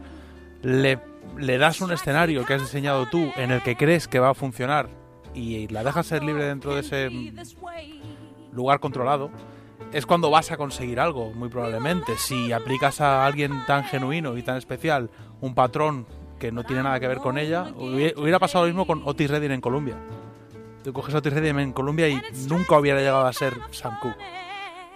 le, le das un escenario que has diseñado tú en el que crees que va a funcionar y la dejas ser libre dentro de ese lugar controlado, es cuando vas a conseguir algo, muy probablemente. Si aplicas a alguien tan genuino y tan especial un patrón que no tiene nada que ver con ella, hubiera pasado lo mismo con Otis Redding en Colombia. Tú coges a Otis Redding en Colombia y nunca hubiera llegado a ser Sam Cooke.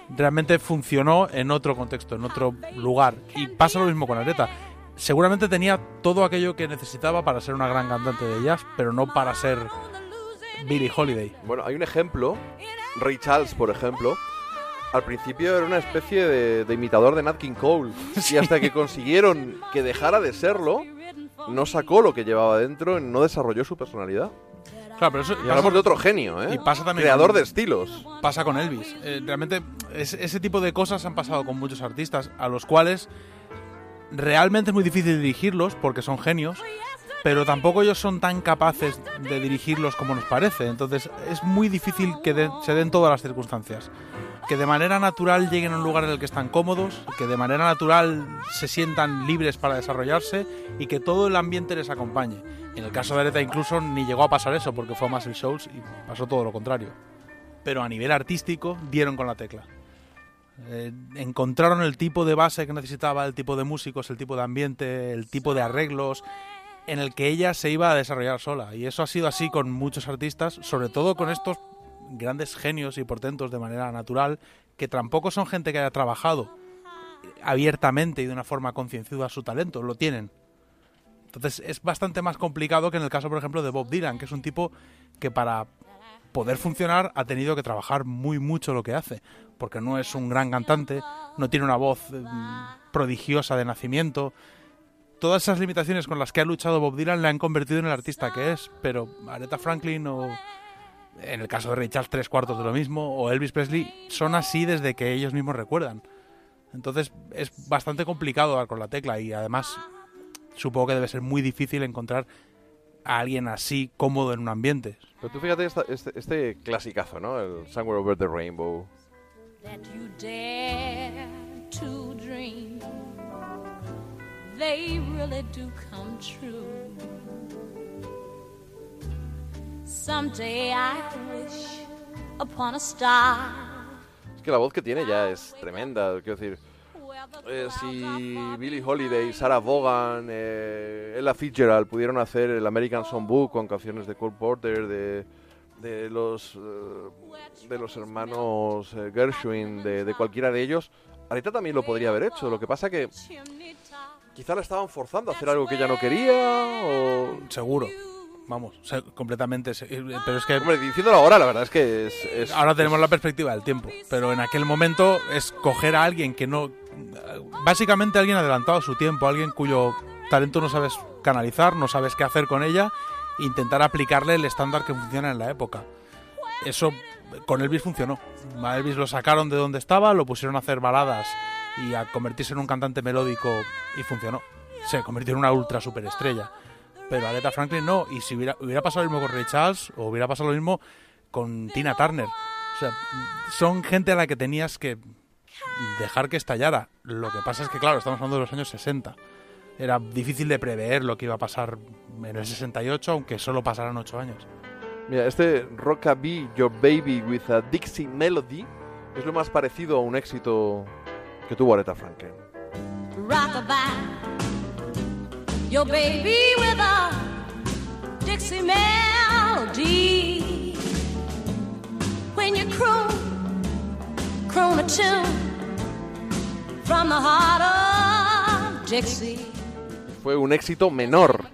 Realmente funcionó en otro contexto, en otro lugar. Y pasa lo mismo con Aretha. Seguramente tenía todo aquello que necesitaba para ser una gran cantante de jazz, pero no para ser Billie Holiday. Bueno, hay un ejemplo. Ray Charles, por ejemplo. Al principio era una especie de, de imitador de Nat King Cole. Y hasta que consiguieron que dejara de serlo, no sacó lo que llevaba dentro, no desarrolló su personalidad. Claro, pero eso Y hablamos de otro genio, ¿eh? y pasa también Creador con- de estilos. pasa con Elvis. Eh, realmente es- ese tipo de cosas han pasado con muchos artistas a los cuales realmente es muy difícil dirigirlos porque son genios, pero tampoco ellos son tan capaces de dirigirlos como nos parece. Entonces es muy difícil que se den todas las circunstancias. Que de manera natural lleguen a un lugar en el que están cómodos, que de manera natural se sientan libres para desarrollarse y que todo el ambiente les acompañe. En el caso de Aretha incluso ni llegó a pasar eso porque fue más el shows y pasó todo lo contrario pero a nivel artístico dieron con la tecla. Eh, encontraron el tipo de base que necesitaba, el tipo de músicos, el tipo de ambiente, el tipo de arreglos en el que ella se iba a desarrollar sola. Y eso ha sido así con muchos artistas, sobre todo con estos grandes genios y portentos de manera natural, que tampoco son gente que haya trabajado abiertamente y de una forma concienzuda su talento, lo tienen. Entonces es bastante más complicado que en el caso, por ejemplo, de Bob Dylan, que es un tipo que para poder funcionar ha tenido que trabajar muy mucho lo que hace, porque no es un gran cantante, no tiene una voz eh, prodigiosa de nacimiento. Todas esas limitaciones con las que ha luchado Bob Dylan le han convertido en el artista que es, pero Aretha Franklin o en el caso de Ray Charles tres cuartos de lo mismo o Elvis Presley son así desde que ellos mismos recuerdan. Entonces es bastante complicado dar con la tecla y además supongo que debe ser muy difícil encontrar a alguien así cómodo en un ambiente. Pero tú fíjate esta- este, este clasicazo, ¿no? El Somewhere Over the Rainbow. that you dare to dream. They really do come true. Someday I wish upon a star. Es que la voz que tiene ya es tremenda. Quiero decir, eh, si Billie Holiday, Sarah Vaughan, eh, Ella Fitzgerald pudieron hacer el American Songbook con canciones de Cole Porter, de, de los eh, de los hermanos eh, Gershwin, de, de cualquiera de ellos, Aretha también lo podría haber hecho. Lo que pasa que quizá la estaban forzando a hacer algo que ella no quería o... Seguro. Vamos, se- completamente. se- eh, Pero es que Hombre, diciéndolo ahora, la verdad es que es... es- ahora tenemos la perspectiva del tiempo. Pero en aquel momento es coger a alguien que no. Básicamente alguien adelantado a su tiempo, alguien cuyo talento no sabes canalizar, no sabes qué hacer con ella, intentar aplicarle el estándar que funciona en la época. Eso con Elvis funcionó. A Elvis lo sacaron de donde estaba, lo pusieron a hacer baladas y a convertirse en un cantante melódico y funcionó. Se convirtió en una ultra superestrella. Pero Aretha Franklin no. Y si hubiera, pasado lo mismo con Ray Charles o hubiera pasado lo mismo con Tina Turner. Son gente a la que tenías que dejar que estallara. Lo que pasa es que, claro, estamos hablando de los años 60. Era difícil de prever lo que iba a pasar en el 68, aunque solo pasaran 8 años. Mira, este Rockabye Your Baby with a Dixie Melody es lo más parecido a un éxito que tuvo Aretha Franklin. rockabye. Your baby with a Dixie melody. When you croon, croon a tune from the heart of Dixie. Fue un éxito menor.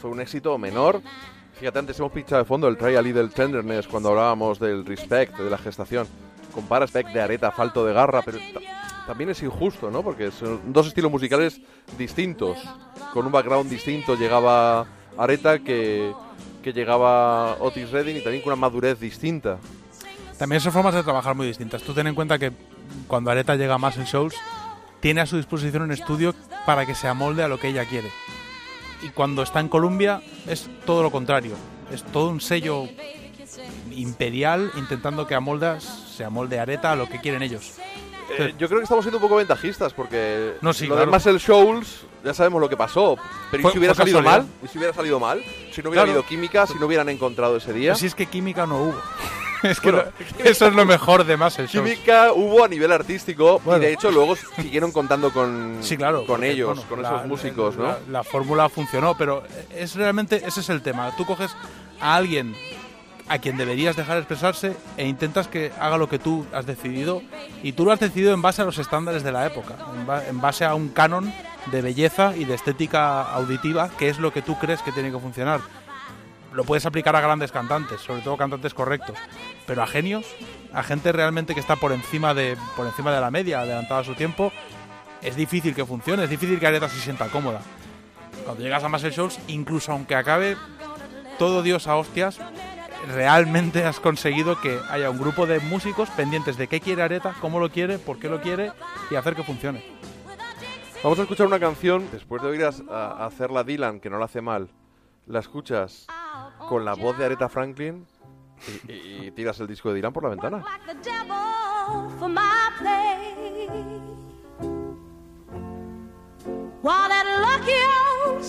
Fue un éxito menor. Fíjate, antes hemos pinchado de fondo el Try a Little Tenderness cuando hablábamos del respect, de la gestación. Compara respect de Areta, falto de garra, pero ta- también es injusto, ¿no? Porque son dos estilos musicales distintos. Con un background distinto llegaba Areta que, que llegaba Otis Redding y también con una madurez distinta. También son formas de trabajar muy distintas. Tú ten en cuenta que cuando Areta llega más en shows, tiene a su disposición un estudio para que se amolde a lo que ella quiere. Y cuando está en Colombia es todo lo contrario. Es todo un sello imperial intentando que Amolda se amolde Areta a lo que quieren ellos. Eh, yo creo que estamos siendo un poco ventajistas porque No, sí, lo claro. de Marcel Scholes ya sabemos lo que pasó. Pero ¿y Fue- si hubiera salido mal? ¿Y si hubiera salido mal? Si no hubiera Claro. habido química, si no hubieran encontrado ese día. Si es que química no hubo. es que Bueno, lo- eso es lo mejor de más el show. Química hubo a nivel artístico Bueno. y de hecho luego siguieron contando con, Sí, claro. con porque, ellos, bueno, con la- esos músicos, ¿no? La, la fórmula funcionó, pero es realmente ese es el tema. Tú coges a alguien a quien deberías dejar expresarse e intentas que haga lo que tú has decidido y tú lo has decidido en base a los estándares de la época, en base a un canon de belleza y de estética auditiva que es lo que tú crees que tiene que funcionar. Lo puedes aplicar a grandes cantantes, sobre todo cantantes correctos, pero a genios, a gente realmente que está por encima de por encima de la media, adelantada a su tiempo, es difícil que funcione, es difícil que Aretha se sienta cómoda. Cuando llegas a Muscle Shoals, incluso aunque acabe todo Dios a hostias, realmente has conseguido que haya un grupo de músicos pendientes de qué quiere Areta, cómo lo quiere, por qué lo quiere y hacer que funcione. Vamos a escuchar una canción, después de oír hacerla Dylan, que no la hace mal, la escuchas con la voz de Aretha Franklin y, y- y tiras el disco de Dylan por la ventana. While that lucky old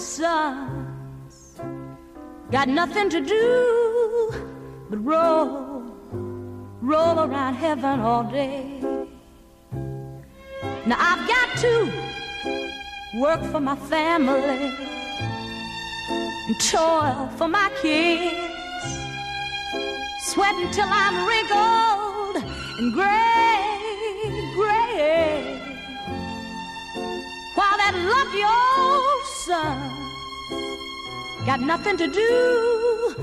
got nothing to do but roll, roll around heaven all day. Now I've got to work for my family and toil for my kids sweating till I'm wrinkled and gray, got nothing to do.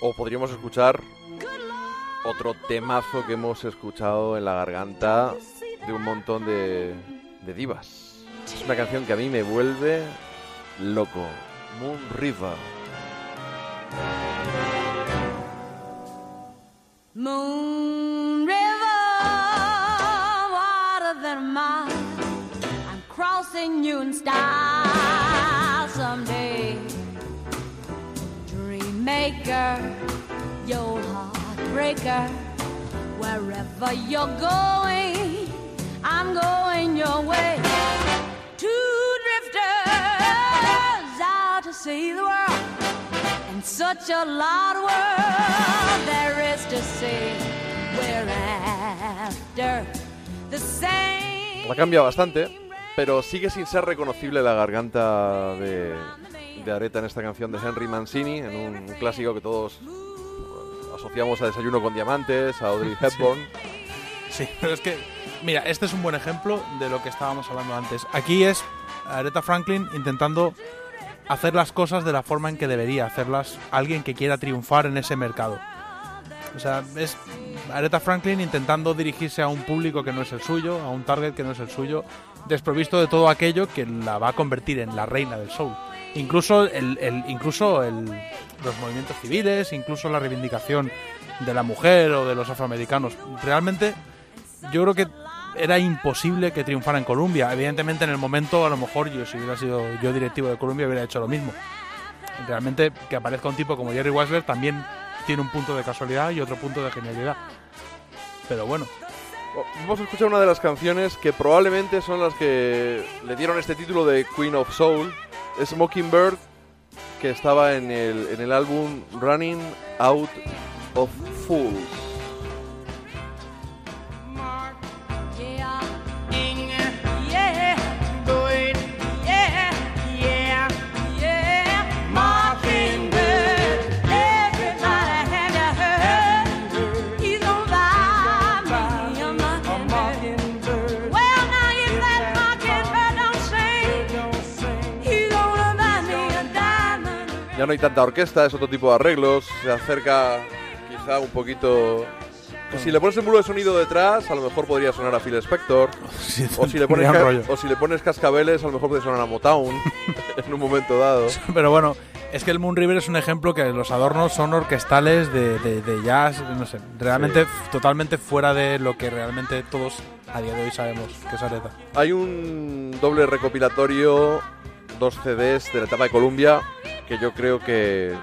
O podríamos escuchar otro temazo que hemos escuchado en la garganta de un montón de, de divas. Es una canción que a mí me vuelve loco. Moon River. Moon River, water than mine. I'm crossing you in style someday. Dream maker, your heartbreaker. Wherever you're going, I'm going your way. Two drifters out to see the world. And such a lot of world there is to see. We're after the same. La cambia bastante, pero sigue sin ser reconocible la garganta de, de Areta en esta canción de Henry Mancini, en un, un clásico que todos asociamos a Desayuno con Diamantes, a Audrey Hepburn. Sí, pero es que, mira, este es un buen ejemplo de lo que estábamos hablando antes. Aquí es Aretha Franklin intentando hacer las cosas de la forma en que debería hacerlas alguien que quiera triunfar en ese mercado. O sea, es Aretha Franklin intentando dirigirse a un público que no es el suyo, a un target que no es el suyo, desprovisto de todo aquello que la va a convertir en la reina del soul. Incluso el, el- incluso el- los movimientos civiles, incluso la reivindicación de la mujer o de los afroamericanos. Realmente yo creo que era imposible que triunfara en Colombia. Evidentemente en el momento, a lo mejor yo si hubiera sido yo directivo de Colombia hubiera hecho lo mismo. Realmente que aparezca un tipo como Jerry Weisler también tiene un punto de casualidad y otro punto de genialidad. Pero bueno, Oh, Vamos a escuchar una de las canciones que probablemente son las que le dieron este título de Queen of Soul. Es Mockingbird, que estaba en el, en el álbum Running Out of Fools. Ya no hay tanta orquesta, es otro tipo de arreglos. Se acerca quizá un poquito. si le pones el muro de sonido detrás, a lo mejor podría sonar a Phil Spector. O si, le pones un rollo. o si le pones cascabeles, a lo mejor puede sonar a Motown en un momento dado. Pero bueno, es que el Moon River es un ejemplo que los adornos son orquestales de, de- de jazz, no sé, realmente totalmente fuera de lo que realmente todos a día de hoy sabemos que es Aretha. Hay un doble recopilatorio, dos CDs de la etapa de Columbia, que yo creo que,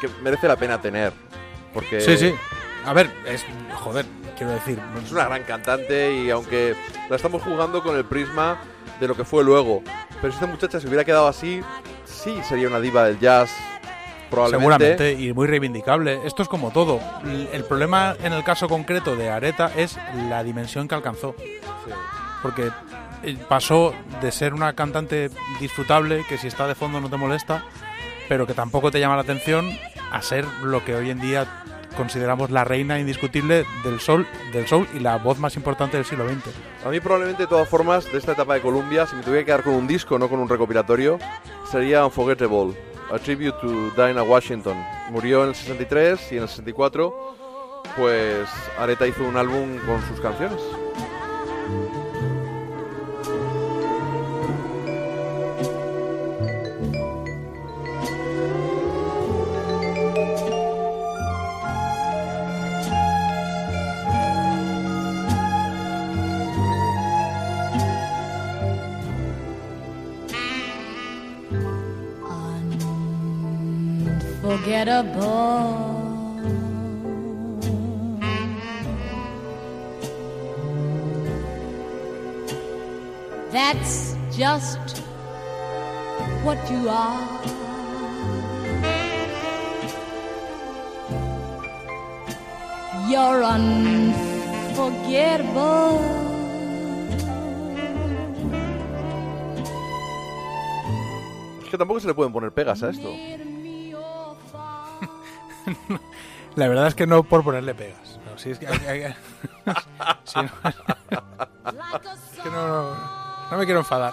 que merece la pena tener. Porque Sí, sí. A ver, es. Joder, quiero decir. es una gran cantante y aunque la estamos jugando con el prisma de lo que fue luego. Pero si esta muchacha se hubiera quedado así, sí sería una diva del jazz. Probablemente. Seguramente, y muy reivindicable. Esto es como todo. El problema en el caso concreto de Areta es la dimensión que alcanzó. Porque eh, pasó de ser una cantante disfrutable, que si está de fondo no te molesta, pero que tampoco te llama la atención, a ser lo que hoy en día consideramos la reina indiscutible del soul, del soul y la voz más importante del siglo XX. A mí probablemente de todas formas de esta etapa de Columbia, si me tuviera que quedar con un disco, no con un recopilatorio, sería Unforgettable, a tribute to Dinah Washington. Murió en el 63 y en el 64 pues Aretha hizo un álbum con sus canciones. Unforgettable. That's just what you are. You're unforgettable. Que tampoco se le pueden poner pegas a esto. La verdad es que no por ponerle pegas. No, sí, es que, hay- hay- sí, no, es que no, no, no me quiero enfadar.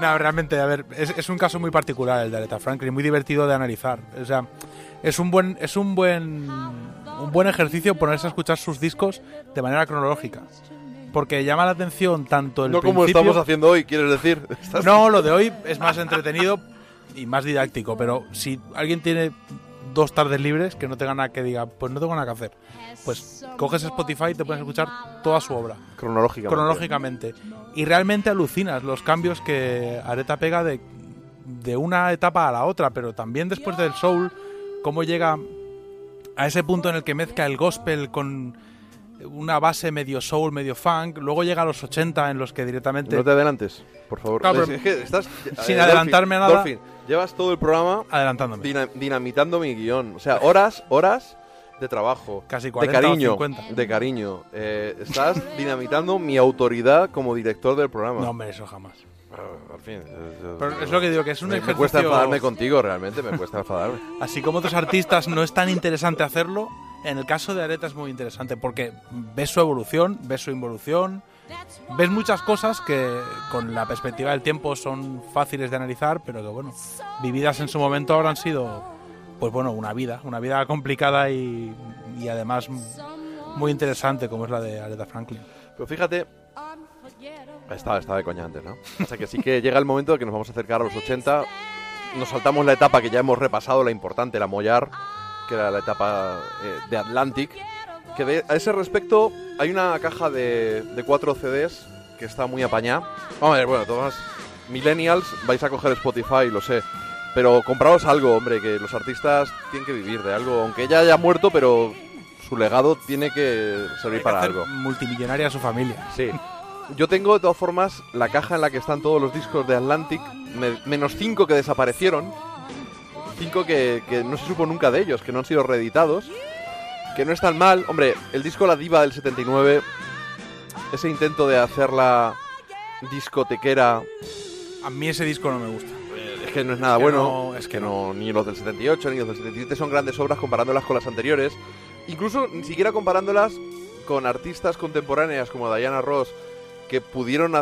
no, realmente, a ver, es, es un caso muy particular el de Aretha Franklin, muy divertido de analizar. O sea, es un buen, es un buen, un buen ejercicio ponerse a escuchar sus discos de manera cronológica. Porque llama la atención tanto el no como principio- estamos haciendo hoy, quieres decir. No, lo de hoy es más entretenido y más didáctico, pero si alguien tiene dos tardes libres que no tenga nada que diga, pues no tengo nada que hacer, pues coges Spotify y te puedes escuchar toda su obra. Cronológicamente. cronológicamente. Y realmente alucinas los cambios que Areta pega de, de una etapa a la otra, pero también después del soul, cómo llega a ese punto en el que mezcla el gospel con una base medio soul, medio funk, luego llega a los 80 en los que directamente... No te adelantes, por favor. Claro, Es- pero es que estás, sin eh, adelantarme a nada- Dolphin, llevas todo el programa Adelantándome. dina- dinamitando mi guion. O sea, horas, horas de trabajo. Casi de 40 o cariño. 50. De cariño. Eh, estás dinamitando mi autoridad como director del programa. No, hombre, eso jamás. Al fin, eh, Pero es lo que digo, que es un me, me ejercicio... cuesta enfadarme contigo, realmente, me cuesta enfadarme. Así como otros artistas no es tan interesante hacerlo, en el caso de Areta es muy interesante porque ves su evolución, ves su involución, ves muchas cosas que con la perspectiva del tiempo son fáciles de analizar, pero que bueno, vividas en su momento habrán sido, pues bueno, una vida, una vida complicada y, y además muy interesante como es la de Aretha Franklin. Pero fíjate, estaba, estaba de coña antes, ¿no? O sea que sí que llega el momento de que nos vamos a acercar a los 80. Nos saltamos la etapa que ya hemos repasado, la importante, la Mollar, que era la etapa eh, de Atlantic. Que de- a ese respecto hay una caja de, de cuatro CDs que está muy apañada. Vamos a ver, bueno, todos millennials vais a coger Spotify, lo sé. Pero compraos algo, hombre, que los artistas tienen que vivir de algo. Aunque ella haya muerto, pero su legado tiene que servir que para hacer algo. multimillonaria a su familia. Sí. Yo tengo de todas formas la caja en la que están todos los discos de Atlantic, me- menos cinco que desaparecieron, cinco que, que no se supo nunca de ellos, que no han sido reeditados, que no están mal. Hombre, el disco La Diva del 79, ese intento de hacerla discotequera, A mí ese disco no me gusta. es que no es nada Es que bueno, no- es que no, ni los del 78 ni los del 77 son grandes obras comparándolas con las anteriores, incluso ni siquiera comparándolas con artistas contemporáneas como Diana Ross que pudieron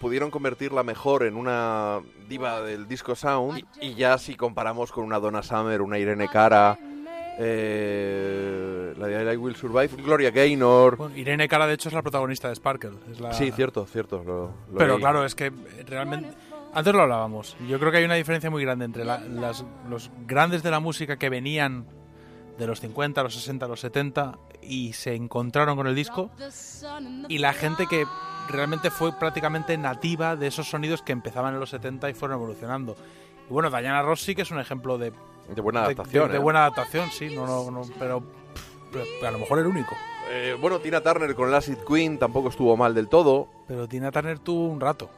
pudieron convertirla mejor en una diva del disco sound y ya si comparamos con una Donna Summer, una Irene Cara, eh, I Will Survive, Gloria Gaynor. Bueno, Irene Cara, de hecho, es la protagonista de Sparkle. Es la... Sí, cierto, cierto. lo- lo Pero claro, es que realmente... Antes lo hablábamos. Yo creo que hay una diferencia muy grande entre la- las- los grandes de la música que venían de los 50, los 60, los 70 y se encontraron con el disco y la gente que realmente fue prácticamente nativa de esos sonidos que empezaban en los 70 y fueron evolucionando. Y bueno, Diana Ross sí que es un ejemplo de, De buena adaptación. de- de ¿eh? buena adaptación, sí, no, no, no, pero a lo mejor el único. Eh, bueno, Tina Turner con el Acid Queen tampoco estuvo mal del todo. Pero Tina Turner tuvo un rato.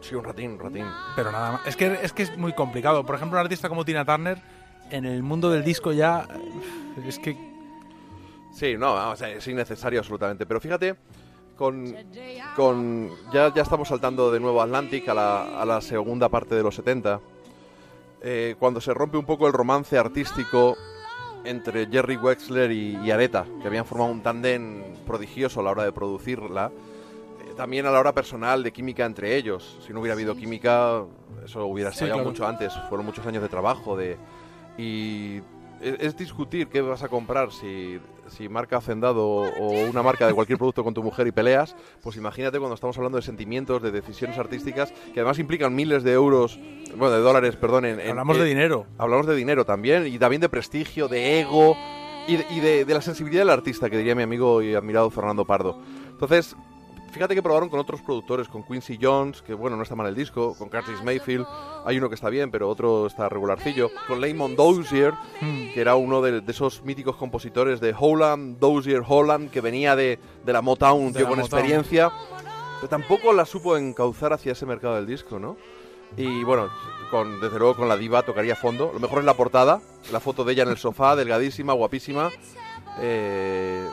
Sí, un ratín, un ratín. Pero nada más. Es que, es que es muy complicado. Por ejemplo, un artista como Tina Turner, en el mundo del disco ya. eh, Es que. Sí, no, vamos, es innecesario absolutamente. Pero fíjate con, con ya, ya estamos saltando de nuevo a Atlantic a la, a la segunda parte de los 70, eh, cuando se rompe un poco el romance artístico entre Jerry Wexler y, y Areta, que habían formado un tándem prodigioso a la hora de producirla, eh, también a la hora personal de química entre ellos. Si no hubiera habido química, eso hubiera Sí, claro. mucho antes. Fueron muchos años de trabajo de y es, es discutir qué vas a comprar si, si marca Hacendado o una marca de cualquier producto con tu mujer y peleas, pues imagínate cuando estamos hablando de sentimientos, de decisiones artísticas que además implican miles de euros, bueno, de dólares, perdón, en, en- Hablamos en- de dinero. Hablamos de dinero también y también de prestigio, de ego y de, y de- de la sensibilidad del artista, que diría mi amigo y admirado Fernando Pardo. Entonces, fíjate que probaron con otros productores, con Quincy Jones, que bueno, no está mal el disco, con Curtis Mayfield, hay uno que está bien, pero otro está regularcillo, con Lamont Dozier, Hmm. que era uno de, de esos míticos compositores de Holland, Dozier Holland, que venía de, de la Motown, un tío con Motown. experiencia, pero tampoco la supo encauzar hacia ese mercado del disco, ¿no? Y bueno, con, desde luego con la diva tocaría fondo. Lo mejor es la portada, la foto de ella en el sofá, delgadísima, guapísima. eh,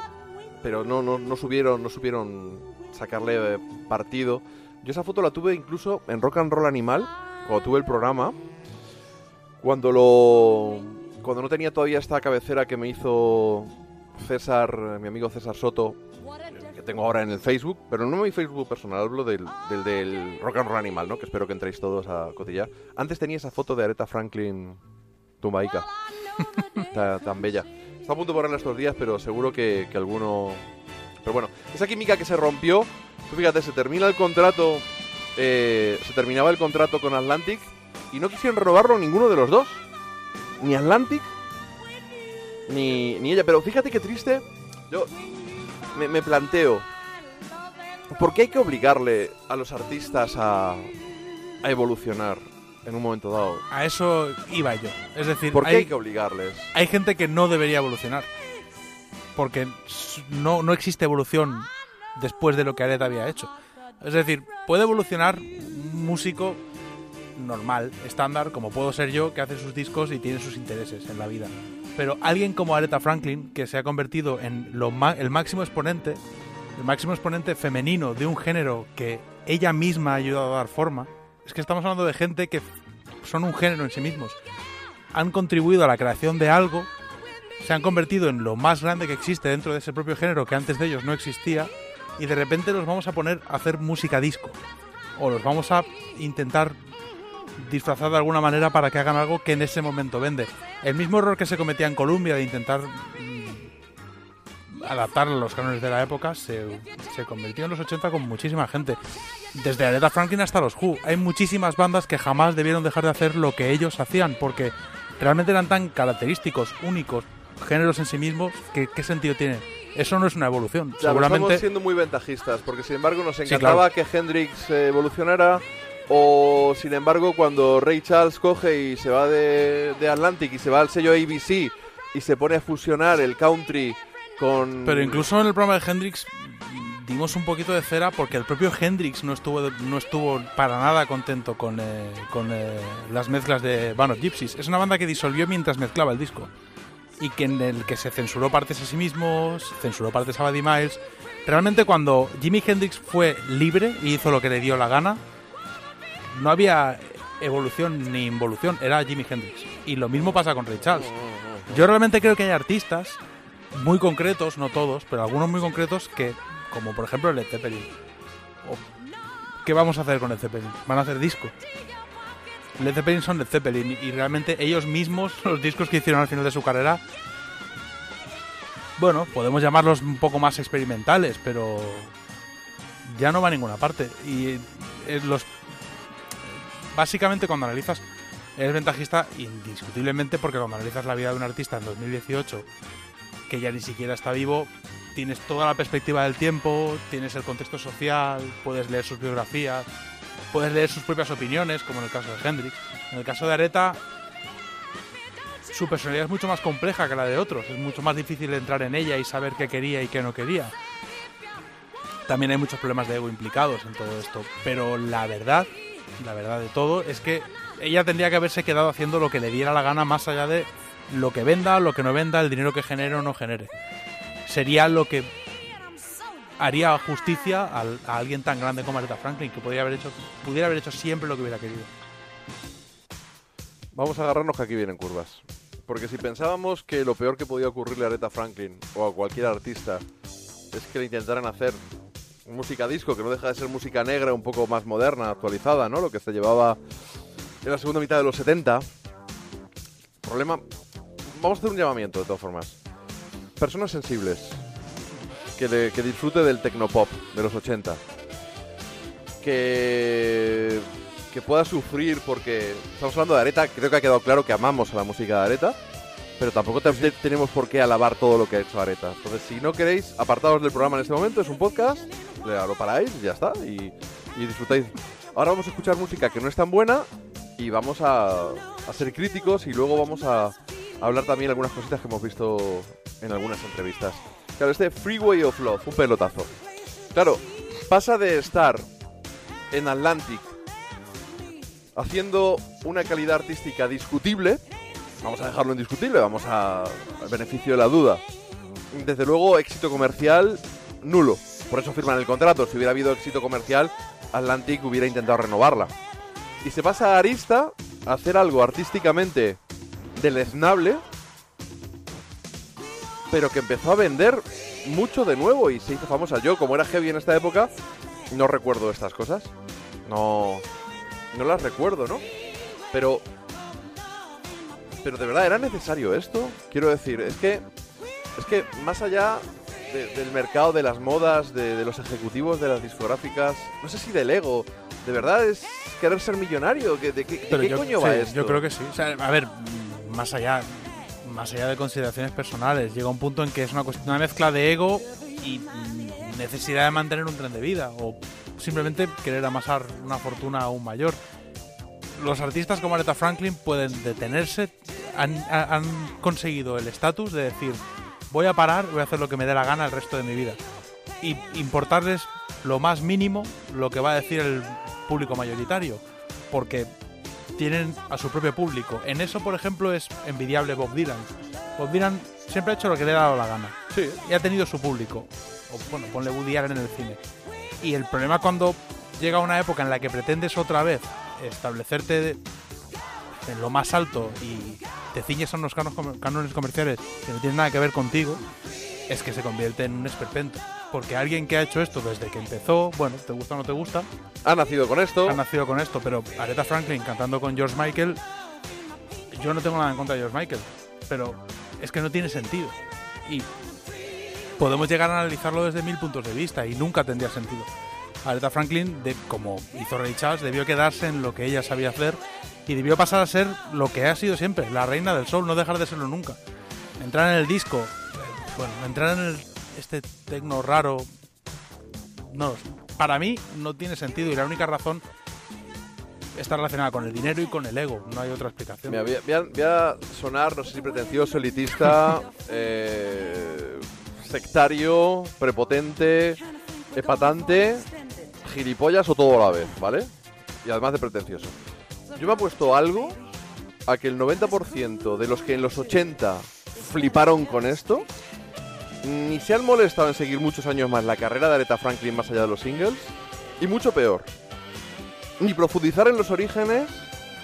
pero no, no, no, subieron, no supieron sacarle eh, partido. Yo esa foto la tuve incluso en Rock and Roll Animal, cuando tuve el programa. Cuando lo. Cuando no tenía todavía esta cabecera que me hizo César, mi amigo César Soto, que tengo ahora en el Facebook, pero no mi Facebook personal, hablo del, del, del Rock and Roll Animal, ¿no? Que espero que entréis todos a cotillar. Antes tenía esa foto de Aretha Franklin tumbaica, ta- tan bella. Está a punto de ponerla estos días, pero seguro que, que alguno... Pero bueno, esa química que se rompió, tú fíjate, se termina el contrato, eh, se terminaba el contrato con Atlantic y no quisieron renovarlo ninguno de los dos. Ni Atlantic, ni, ni ella. Pero fíjate qué triste. Yo me, me planteo, ¿por qué hay que obligarle a los artistas a, a evolucionar en un momento dado? A eso iba yo. Es decir, ¿Por qué hay, hay, que obligarles? hay gente que no debería evolucionar. Porque no, no existe evolución después de lo que Areta había hecho. Es decir, puede evolucionar un músico normal, estándar, como puedo ser yo, que hace sus discos y tiene sus intereses en la vida. Pero alguien como Aretha Franklin, que se ha convertido en lo el máximo exponente, el máximo exponente femenino de un género que ella misma ha ayudado a dar forma, es que estamos hablando de gente que son un género en sí mismos. Han contribuido a la creación de algo, se han convertido en lo más grande que existe dentro de ese propio género que antes de ellos no existía, y de repente los vamos a poner a hacer música disco. O los vamos a intentar disfrazar de alguna manera para que hagan algo que en ese momento vende. El mismo error que se cometía en Colombia de intentar mm, adaptar los cánones de la época se, se convirtió en los 80 con muchísima gente. Desde Aretha Franklin hasta los Who. Hay muchísimas bandas que jamás debieron dejar de hacer lo que ellos hacían porque realmente eran tan característicos, únicos, géneros en sí mismos, qué sentido tiene. Eso no es una evolución. Ya, Seguramente estamos siendo muy ventajistas, porque sin embargo nos Sí, encantaba que Hendrix evolucionara, o sin embargo cuando Ray Charles coge y se va de, de Atlantic y se va al sello ABC y se pone a fusionar el country con... Pero incluso en el programa de Hendrix dimos un poquito de cera porque el propio Hendrix no estuvo no estuvo para nada contento con, eh, con eh, las mezclas de Band of Gypsies. Es una banda que disolvió mientras mezclaba el disco y que en el que se censuró partes a sí mismos, censuró partes a Buddy Miles. Realmente cuando Jimi Hendrix fue libre y hizo lo que le dio la gana, no había evolución ni involución, era Jimi Hendrix. Y lo mismo pasa con Ray Charles. Yo realmente creo que hay artistas muy concretos, no todos, pero algunos muy concretos que, como por ejemplo Led Zeppelin. ¿Qué vamos a hacer con Led Zeppelin? Van a hacer disco. Led Zeppelin son Led Zeppelin y realmente ellos mismos, los discos que hicieron al final de su carrera, bueno, podemos llamarlos un poco más experimentales, pero ya no va a ninguna parte. Y eh, los básicamente cuando analizas eres ventajista indiscutiblemente porque cuando analizas la vida de un artista en 2018 que ya ni siquiera está vivo, tienes toda la perspectiva del tiempo, tienes el contexto social, puedes leer sus biografías, puedes leer sus propias opiniones, como en el caso de Hendrix. En el caso de Areta, su personalidad es mucho más compleja que la de otros, es mucho más difícil entrar en ella y saber qué quería y qué no quería. También hay muchos problemas de ego implicados en todo esto, pero la verdad, la verdad de todo, es que ella tendría que haberse quedado haciendo lo que le diera la gana más allá de lo que venda, lo que no venda, el dinero que genere o no genere. Sería lo que haría justicia al- a alguien tan grande como Aretha Franklin, que podría haber hecho, pudiera haber hecho siempre lo que hubiera querido. Vamos a agarrarnos que aquí vienen curvas. Porque si pensábamos que lo peor que podía ocurrirle a Aretha Franklin o a cualquier artista es que le intentaran hacer música disco, que no deja de ser música negra, un poco más moderna, actualizada, ¿no? Lo que se llevaba en la segunda mitad de los 70. Problema. Vamos a hacer un llamamiento, de todas formas. Personas sensibles. Que, le- que disfrute del tecnopop de los 80. Que. Que pueda sufrir porque. Estamos hablando de Areta, creo que ha quedado claro que amamos a la música de Areta. Pero tampoco te- te- tenemos por qué alabar todo lo que ha hecho Areta. Entonces, si no queréis, apartados del programa en este momento, es un podcast, lo paráis y ya está, y, y disfrutáis. Ahora vamos a escuchar música que no es tan buena y vamos a, a ser críticos y luego vamos a, hablar también algunas cositas que hemos visto en algunas entrevistas. Claro, este Freeway of Love, un pelotazo. Claro, pasa de estar en Atlantic haciendo una calidad artística discutible, vamos a dejarlo indiscutible, vamos a, al beneficio de la duda. Desde luego, éxito comercial nulo. Por eso firman el contrato. Si hubiera habido éxito comercial, Atlantic hubiera intentado renovarla. Y se pasa a Arista hacer algo artísticamente deleznable, pero que empezó a vender mucho de nuevo y se hizo famosa. Yo, como era heavy en esta época, no recuerdo estas cosas. No, no las recuerdo, ¿no? Pero, pero de verdad era necesario esto. Quiero decir, es que, es que más allá de- del mercado de las modas, de, de los ejecutivos de las discográficas, no sé si del ego, de verdad es querer ser millonario. ¿De, de qué, yo, coño sí, va esto? Yo creo que sí. O sea, a ver, más allá, más allá de consideraciones personales, llega un punto en que es una, cuest- una mezcla de ego y necesidad de mantener un tren de vida o simplemente querer amasar una fortuna aún mayor. Los artistas como Aretha Franklin pueden detenerse, han, ha- han conseguido el estatus de decir voy a parar, voy a hacer lo que me dé la gana el resto de mi vida. Y importarles lo más mínimo lo que va a decir el público mayoritario. Porque tienen a su propio público. En eso, por ejemplo, es envidiable Bob Dylan. Bob Dylan siempre ha hecho lo que le ha dado la gana. Sí. Y ha tenido su público. O bueno, ponle Woody Allen en el cine. Y el problema cuando llega una época en la que pretendes otra vez establecerte en lo más alto y te ciñes a unos cánones comerciales que no tienen nada que ver contigo, es que se convierte en un esperpento. Porque alguien que ha hecho esto desde que empezó, bueno, te gusta o no te gusta, Ha nacido con esto. ha nacido con esto, pero Aretha Franklin cantando con George Michael, yo no tengo nada en contra de George Michael, pero es que no tiene sentido. Y podemos llegar a analizarlo desde mil puntos de vista y nunca tendría sentido. Aretha Franklin, de, como hizo Ray Charles, debió quedarse en lo que ella sabía hacer y debió pasar a ser lo que ha sido siempre, la reina del soul, no dejar de serlo nunca. Entrar en el disco, eh, bueno, entrar en el- este tecno raro, no, para mí no tiene sentido y la única razón está relacionada con el dinero y con el ego, no hay otra explicación. Mira, voy, a, voy a- voy a sonar, no sé si pretencioso, elitista, eh, sectario, prepotente, epatante, gilipollas o todo a la vez, ¿vale? Y además de pretencioso. Yo me he puesto algo a que el 90% de los que en los 80 fliparon con esto, ni se han molestado en seguir muchos años más la carrera de Aretha Franklin más allá de los singles, y mucho peor, ni profundizar en los orígenes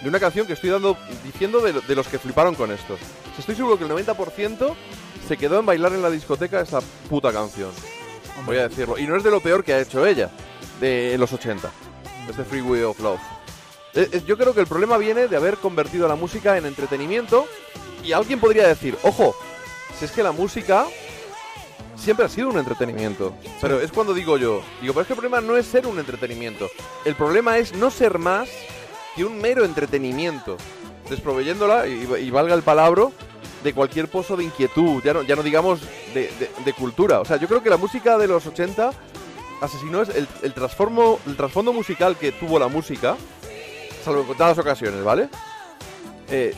de una canción que estoy dando diciendo de, los que fliparon con esto. Estoy seguro que el 90% se quedó en bailar en la discoteca esta puta canción. Voy a decirlo. Y no es de lo peor que ha hecho ella, de los 80. Este Freeway of Love. Eh, eh, Yo creo que el problema viene de haber convertido la música en entretenimiento. Y alguien podría decir, ojo, si es que la música siempre ha sido un entretenimiento. Pero es cuando digo yo, digo, pero es que el problema no es ser un entretenimiento. El problema es no ser más que un mero entretenimiento. Desproveyéndola, y, valga el palabra, de cualquier pozo de inquietud, ya no, ya no digamos de, de- cultura. O sea, yo creo que la música de los 80 asesinó es el, el, transformo, el trasfondo musical que tuvo la música, salvo en contadas ocasiones, ¿vale? Eh,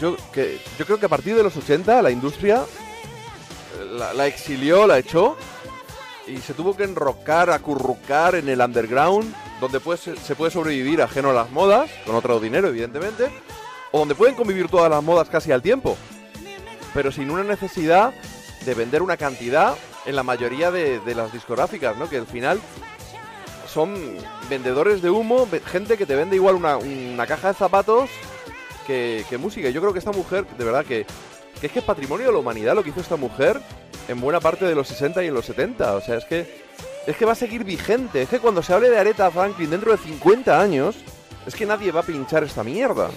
yo, que, yo creo que a partir de los 80 la industria eh, la, exilió, la echó y se tuvo que enrocar, acurrucar en el underground, donde pues, se puede sobrevivir ajeno a las modas, con otro dinero evidentemente, o donde pueden convivir todas las modas casi al tiempo, pero sin una necesidad de vender una cantidad en la mayoría de las discográficas, ¿no? Que al final son vendedores de humo, gente que te vende igual una, una caja de zapatos que, música. Yo creo que esta mujer, de verdad, que, es que es patrimonio de la humanidad lo que hizo esta mujer en buena parte de los 60 y en los 70. O sea, es que, es que va a seguir vigente. Es que cuando se hable de Aretha Franklin dentro de 50 años, es que nadie va a pinchar esta mierda.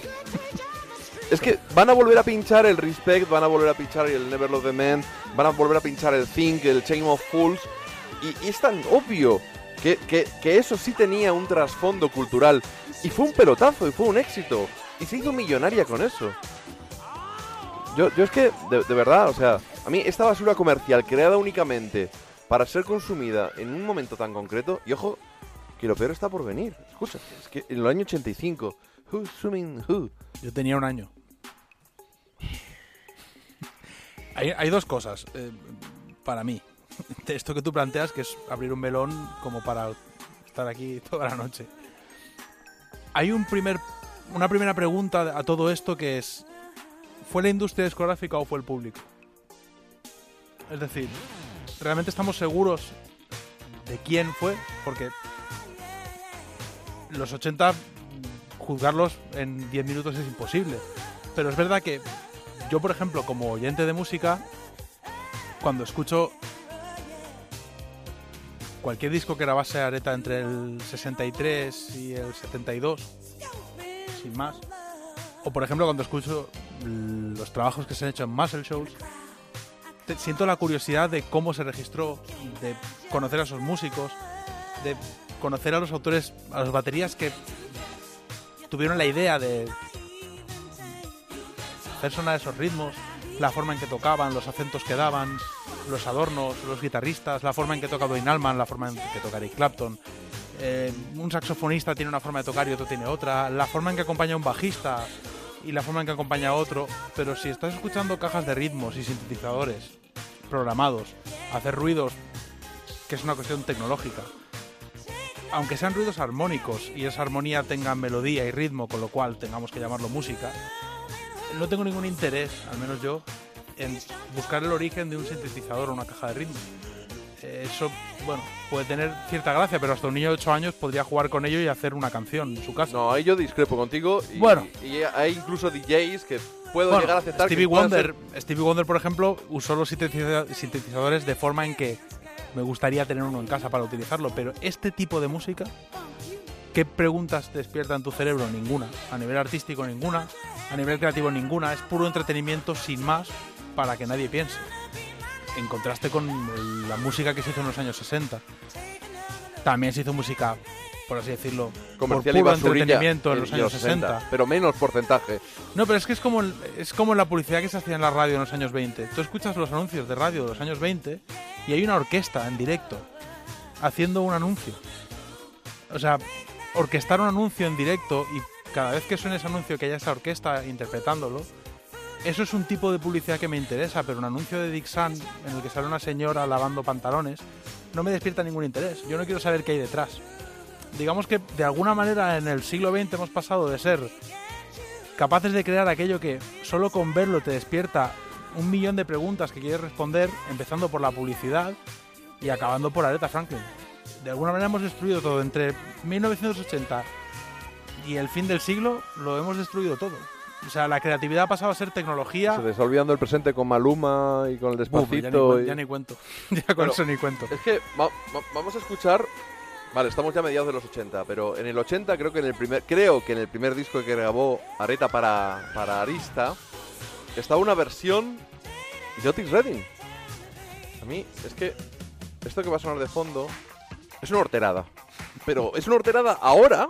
Es que van a volver a pinchar el Respect, van a volver a pinchar el Never Love the Man, van a volver a pinchar el Think, el Chain of Fools. Y es tan obvio que, que- que eso sí tenía un trasfondo cultural. Y fue un pelotazo, y fue un éxito. Y se hizo millonaria con eso. Yo, yo es que, de, verdad, o sea, a mí esta basura comercial creada únicamente para ser consumida en un momento tan concreto, y ojo, que lo peor está por venir. Escucha, es que en el año 85, Who's Swimming Who? Yo tenía un año. Hay, hay dos cosas eh, para mí. Esto que tú planteas, que es abrir un melón como para estar aquí toda la noche. Hay un primer, una primera pregunta a todo esto que es, ¿fue la industria discográfica o fue el público? Es decir, ¿realmente estamos seguros de quién fue? Porque los 80 juzgarlos en 10 minutos es imposible. Pero es verdad que yo, por ejemplo, como oyente de música, cuando escucho cualquier disco que grabase Areta entre el 63 y el 72, sin más, o por ejemplo cuando escucho los trabajos que se han hecho en Muscle Shows, siento la curiosidad de cómo se registró, de conocer a esos músicos, de conocer a los autores, a las baterías que tuvieron la idea de hacer sonar esos ritmos, la forma en que tocaban, los acentos que daban, los adornos, los guitarristas, la forma en que toca Dwayne Allman, la forma en que toca Eric Clapton. Eh, un saxofonista tiene una forma de tocar y otro tiene otra, la forma en que acompaña a un bajista y la forma en que acompaña a otro, pero si estás escuchando cajas de ritmos y sintetizadores programados, hacer ruidos, que es una cuestión tecnológica, aunque sean ruidos armónicos y esa armonía tenga melodía y ritmo, con lo cual tengamos que llamarlo música, no tengo ningún interés, al menos yo, en buscar el origen de un sintetizador o una caja de ritmo. Eso, bueno, puede tener cierta gracia, pero hasta un niño de 8 años podría jugar con ello y hacer una canción en su casa. No, ahí yo discrepo contigo. Y, Bueno. Y hay incluso DJs que puedo Bueno, llegar a aceptar Stevie que Wonder, Stevie Wonder, por ejemplo, usó los sintetiza- sintetizadores de forma en que me gustaría tener uno en casa para utilizarlo, pero este tipo de música, ¿qué preguntas despierta en tu cerebro? Ninguna. A nivel artístico, ninguna. A nivel creativo, ninguna. Es puro entretenimiento sin más para que nadie piense. En contraste con el- la música que se hizo en los años 60. También se hizo música, por así decirlo, comercial por puro entretenimiento en los años 60. Pero menos porcentaje. No, pero es que es como, es como la publicidad que se hacía en la radio en los años 20. Tú escuchas los anuncios de radio de los años 20 y hay una orquesta en directo haciendo un anuncio. O sea, orquestar un anuncio en directo y cada vez que suene ese anuncio que haya esa orquesta interpretándolo, eso es un tipo de publicidad que me interesa, pero un anuncio de Dixon en el que sale una señora lavando pantalones no me despierta ningún interés. Yo no quiero saber qué hay detrás. Digamos que de alguna manera en el siglo XX hemos pasado de ser capaces de crear aquello que solo con verlo te despierta un millón de preguntas que quieres responder, empezando por la publicidad y acabando por Aretha Franklin. De alguna manera hemos destruido todo. Entre 1980 y el fin del siglo lo hemos destruido todo. O sea, la creatividad ha pasado a ser tecnología. Se te está olvidando el presente con Maluma y con el Buf, ya, ni, despacito. y- ya ni cuento. ya con Bueno, eso ni cuento. Es que va- va- vamos a escuchar. Vale, estamos ya a mediados de los 80, pero en el 80 creo que en el primer creo que en el primer disco que grabó Areta para, para Arista estaba una versión de Otis Redding. A mí es que esto que va a sonar de fondo es una horterada, pero es una horterada ahora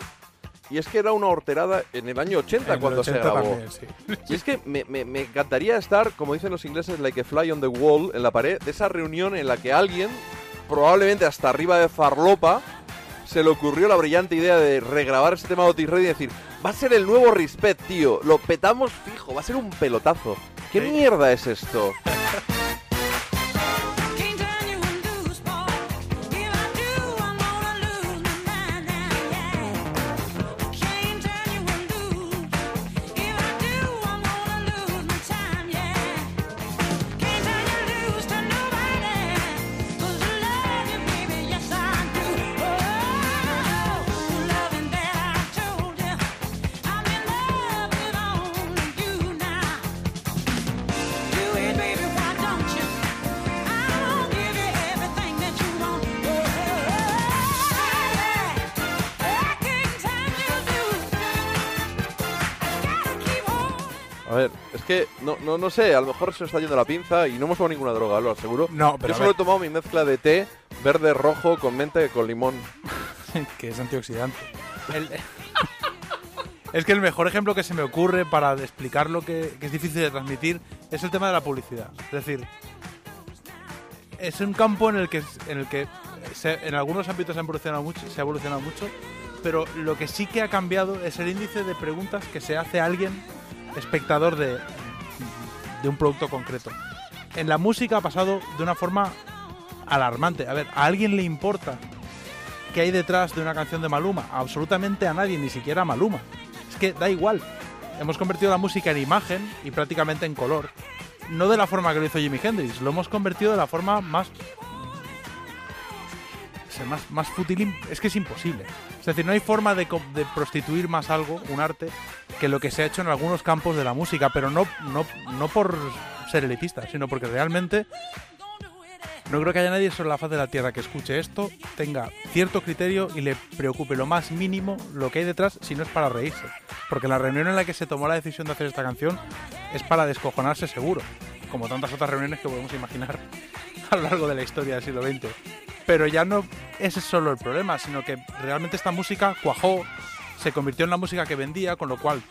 y es que era una horterada en el año 80 En el cuando se 80 grabó. también, sí. Y es que me, me- me encantaría estar, como dicen los ingleses, like a fly on the wall, en la pared, de esa reunión en la que alguien, probablemente hasta arriba de farlopa, se le ocurrió la brillante idea de regrabar ese tema de Otis Redding y decir, va a ser el nuevo Respect, tío, lo petamos fijo, va a ser un pelotazo. ¿Qué Sí. mierda es esto? no, no, no sé, a lo mejor se nos está yendo la pinza y no hemos tomado ninguna droga, lo aseguro. No, pero Yo solo he tomado mi mezcla de té verde, rojo, con menta y con limón. que es antioxidante. El- es que el mejor ejemplo que se me ocurre para explicar lo que, que es difícil de transmitir es el tema de la publicidad. Es decir, es un campo en el que, en, el que se- en algunos ámbitos ha evolucionado mucho, se ha evolucionado mucho, pero lo que sí que ha cambiado es el índice de preguntas que se hace a alguien espectador de, de un producto concreto. En la música ha pasado de una forma alarmante. A ver, ¿a alguien le importa qué hay detrás de una canción de Maluma? Absolutamente a nadie, ni siquiera a Maluma. Es que da igual. Hemos convertido la música en imagen y prácticamente en color. No de la forma que lo hizo Jimi Hendrix, lo hemos convertido de la forma más. O más, más fútil. Es que es imposible. Es decir, no hay forma de, de prostituir más algo, un arte, que lo que se ha hecho en algunos campos de la música, pero no, no, no por ser elitista, sino porque realmente no creo que haya nadie sobre la faz de la Tierra que escuche esto, tenga cierto criterio y le preocupe lo más mínimo lo que hay detrás si no es para reírse. Porque la reunión en la que se tomó la decisión de hacer esta canción es para descojonarse seguro, como tantas otras reuniones que podemos imaginar a lo largo de la historia del siglo XX. Pero ya no ese es solo el problema, sino que realmente esta música cuajó, se convirtió en la música que vendía, con lo cual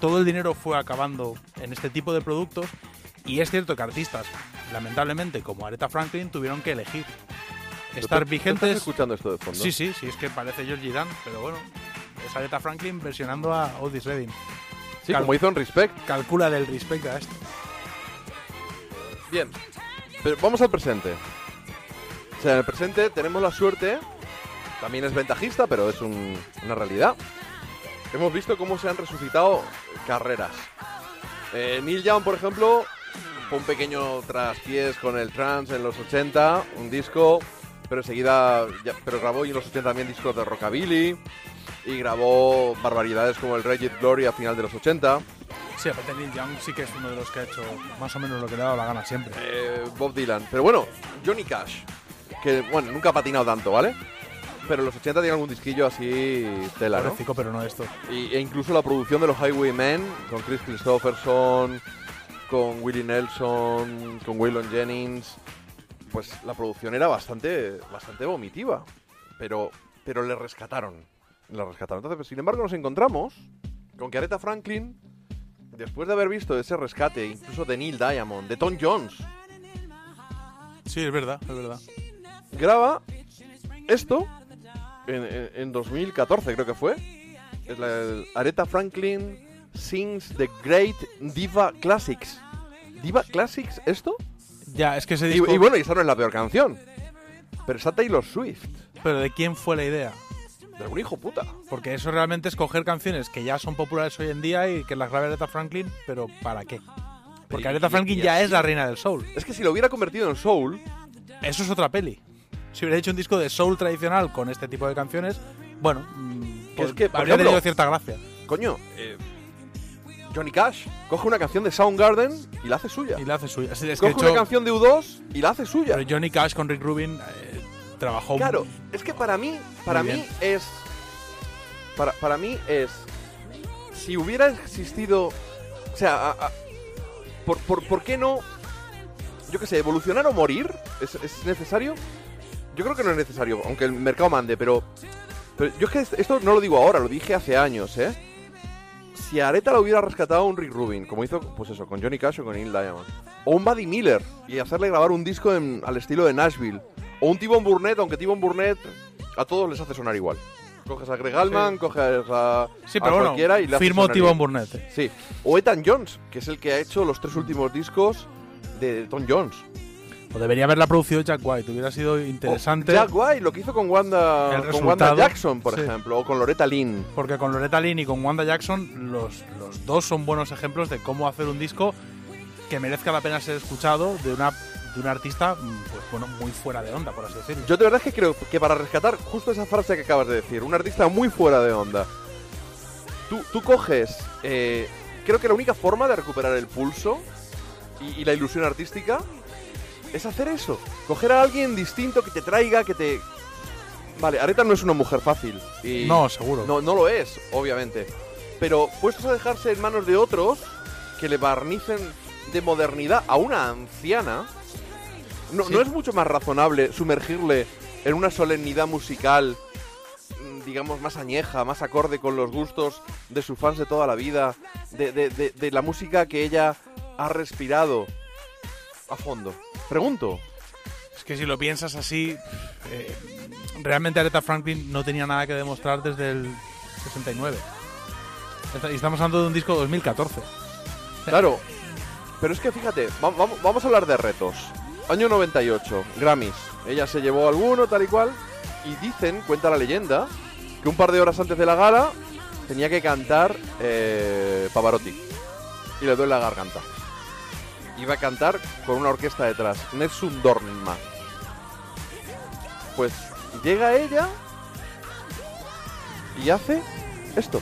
todo el dinero fue acabando en este tipo de productos y es cierto que artistas, lamentablemente, como Aretha Franklin, tuvieron que elegir estar ¿Tú- tú vigentes. ¿Estás escuchando esto de fondo? Sí, sí, sí, es que parece Georgie Dan, pero bueno, es Aretha Franklin versionando a Otis Redding. Sí, Cal- como hizo en Respect. Calcula del respect a esto. Bien, pero vamos al presente. Sea, en el presente tenemos la suerte, también es ventajista, pero es un- una realidad. Hemos visto cómo se han resucitado carreras. Eh, Neil Young, por ejemplo, fue un pequeño traspiés con el trance en los 80, un disco, pero enseguida, ya- pero grabó y en los 80 también discos de rockabilly y grabó barbaridades como el Reggae Glory a final de los 80. Sí, aparte Neil Young sí que es uno de los que ha hecho más o menos lo que le ha dado la gana siempre. eh, Bob Dylan. Pero bueno, Johnny Cash, que bueno, nunca ha patinado tanto, ¿vale? Pero en los 80 tiene algún disquillo así tela, ¿no? Pobrecito, pero no esto. Y- e incluso la producción de los Highwaymen, con Chris Christopherson, con Willie Nelson, con Waylon Jennings, pues la producción era bastante, bastante vomitiva. Pero, pero le rescataron. Le rescataron. Entonces, pues, sin embargo, nos encontramos con que Aretha Franklin, después de haber visto ese rescate, incluso de Neil Diamond, de Tom Jones, Sí, es verdad, es verdad. Graba esto en, en- en 2014, creo que fue. Es la, el Aretha Franklin sings the Great Diva Classics. ¿Diva Classics esto? Ya, es que ese Y, disco... y bueno, y esa no es la peor canción. Pero está Taylor Swift. Pero ¿de quién fue la idea? De algún hijo puta. Porque eso realmente es coger canciones que ya son populares hoy en día y que las grabe Aretha Franklin, pero ¿para qué? Porque Aretha Franklin ya es la reina del soul. Es que si lo hubiera convertido en soul, Eso es otra peli. Si hubiera hecho un disco de soul tradicional con este tipo de canciones, bueno, mm, es pues que, habría ejemplo- tenido cierta gracia. coño, eh, Johnny Cash coge una canción de Soundgarden y la hace suya. Y la hace suya. Sí, es que Coge hecho, una canción de U2 y la hace suya. pero Johnny Cash con Rick Rubin eh, trabajó Claro, es que para mí, para mí bien. es. Para, para mí es. Si hubiera existido. O sea, a- a- por, por, por qué no? Yo qué sé, evolucionar o morir? ¿Es, es necesario? Yo creo que no es necesario, aunque el mercado mande, pero. Pero yo es que esto no lo digo ahora, lo dije hace años, ¿eh? Si a Areta la hubiera rescatado un Rick Rubin, como hizo, pues eso, con Johnny Cash o con Neil Diamond, o un Buddy Miller, y hacerle grabar un disco en- al estilo de Nashville, o un T-Bone Burnett, aunque T-Bone Burnett a todos les hace sonar igual. Coges a Greg Allman, coges a, Sí, a pero bueno, cualquiera y le firmó bien. Burnett. eh. Sí. O Ethan Jones, que es el que ha hecho los tres últimos discos de Tom Jones. O debería haberla producido Jack White, hubiera sido interesante. O Jack White, lo que hizo con Wanda, con Wanda Jackson, por sí. ejemplo, o con Loretta Lynn. Porque con Loretta Lynn y con Wanda Jackson, los, los dos son buenos ejemplos de cómo hacer un disco que merezca la pena ser escuchado de una de un artista mm, pues bueno muy fuera de onda, por así decirlo. Yo de verdad es que creo que para rescatar justo esa frase que acabas de decir, un artista muy fuera de onda, tú, tú coges, eh, creo que la única forma de recuperar el pulso y, y la ilusión artística es hacer eso, coger a alguien distinto que te traiga, que te... Vale, Areta no es una mujer fácil. Y no, seguro. no, no lo es, obviamente. Pero puestos a dejarse en manos de otros, que le barnicen de modernidad a una anciana, ¿no, Sí. ¿no es mucho más razonable sumergirle en una solemnidad musical, digamos, más añeja, más acorde con los gustos de sus fans de toda la vida, de, de- de- de la música que ella ha respirado a fondo? Pregunto. Es que si lo piensas así, eh, realmente Aretha Franklin no tenía nada que demostrar desde el 69. Esta- Y estamos hablando de un disco de 2014. Claro, pero es que fíjate, va- vamos, vamos a hablar de retos. Año 98, Grammys. Ella se llevó alguno, tal y cual. Y dicen, cuenta la leyenda, que un par de horas antes de la gala tenía que cantar eh, Pavarotti. Y le duele la garganta. Iba a cantar con una orquesta detrás. Nessun Dorma. Pues llega ella y hace esto.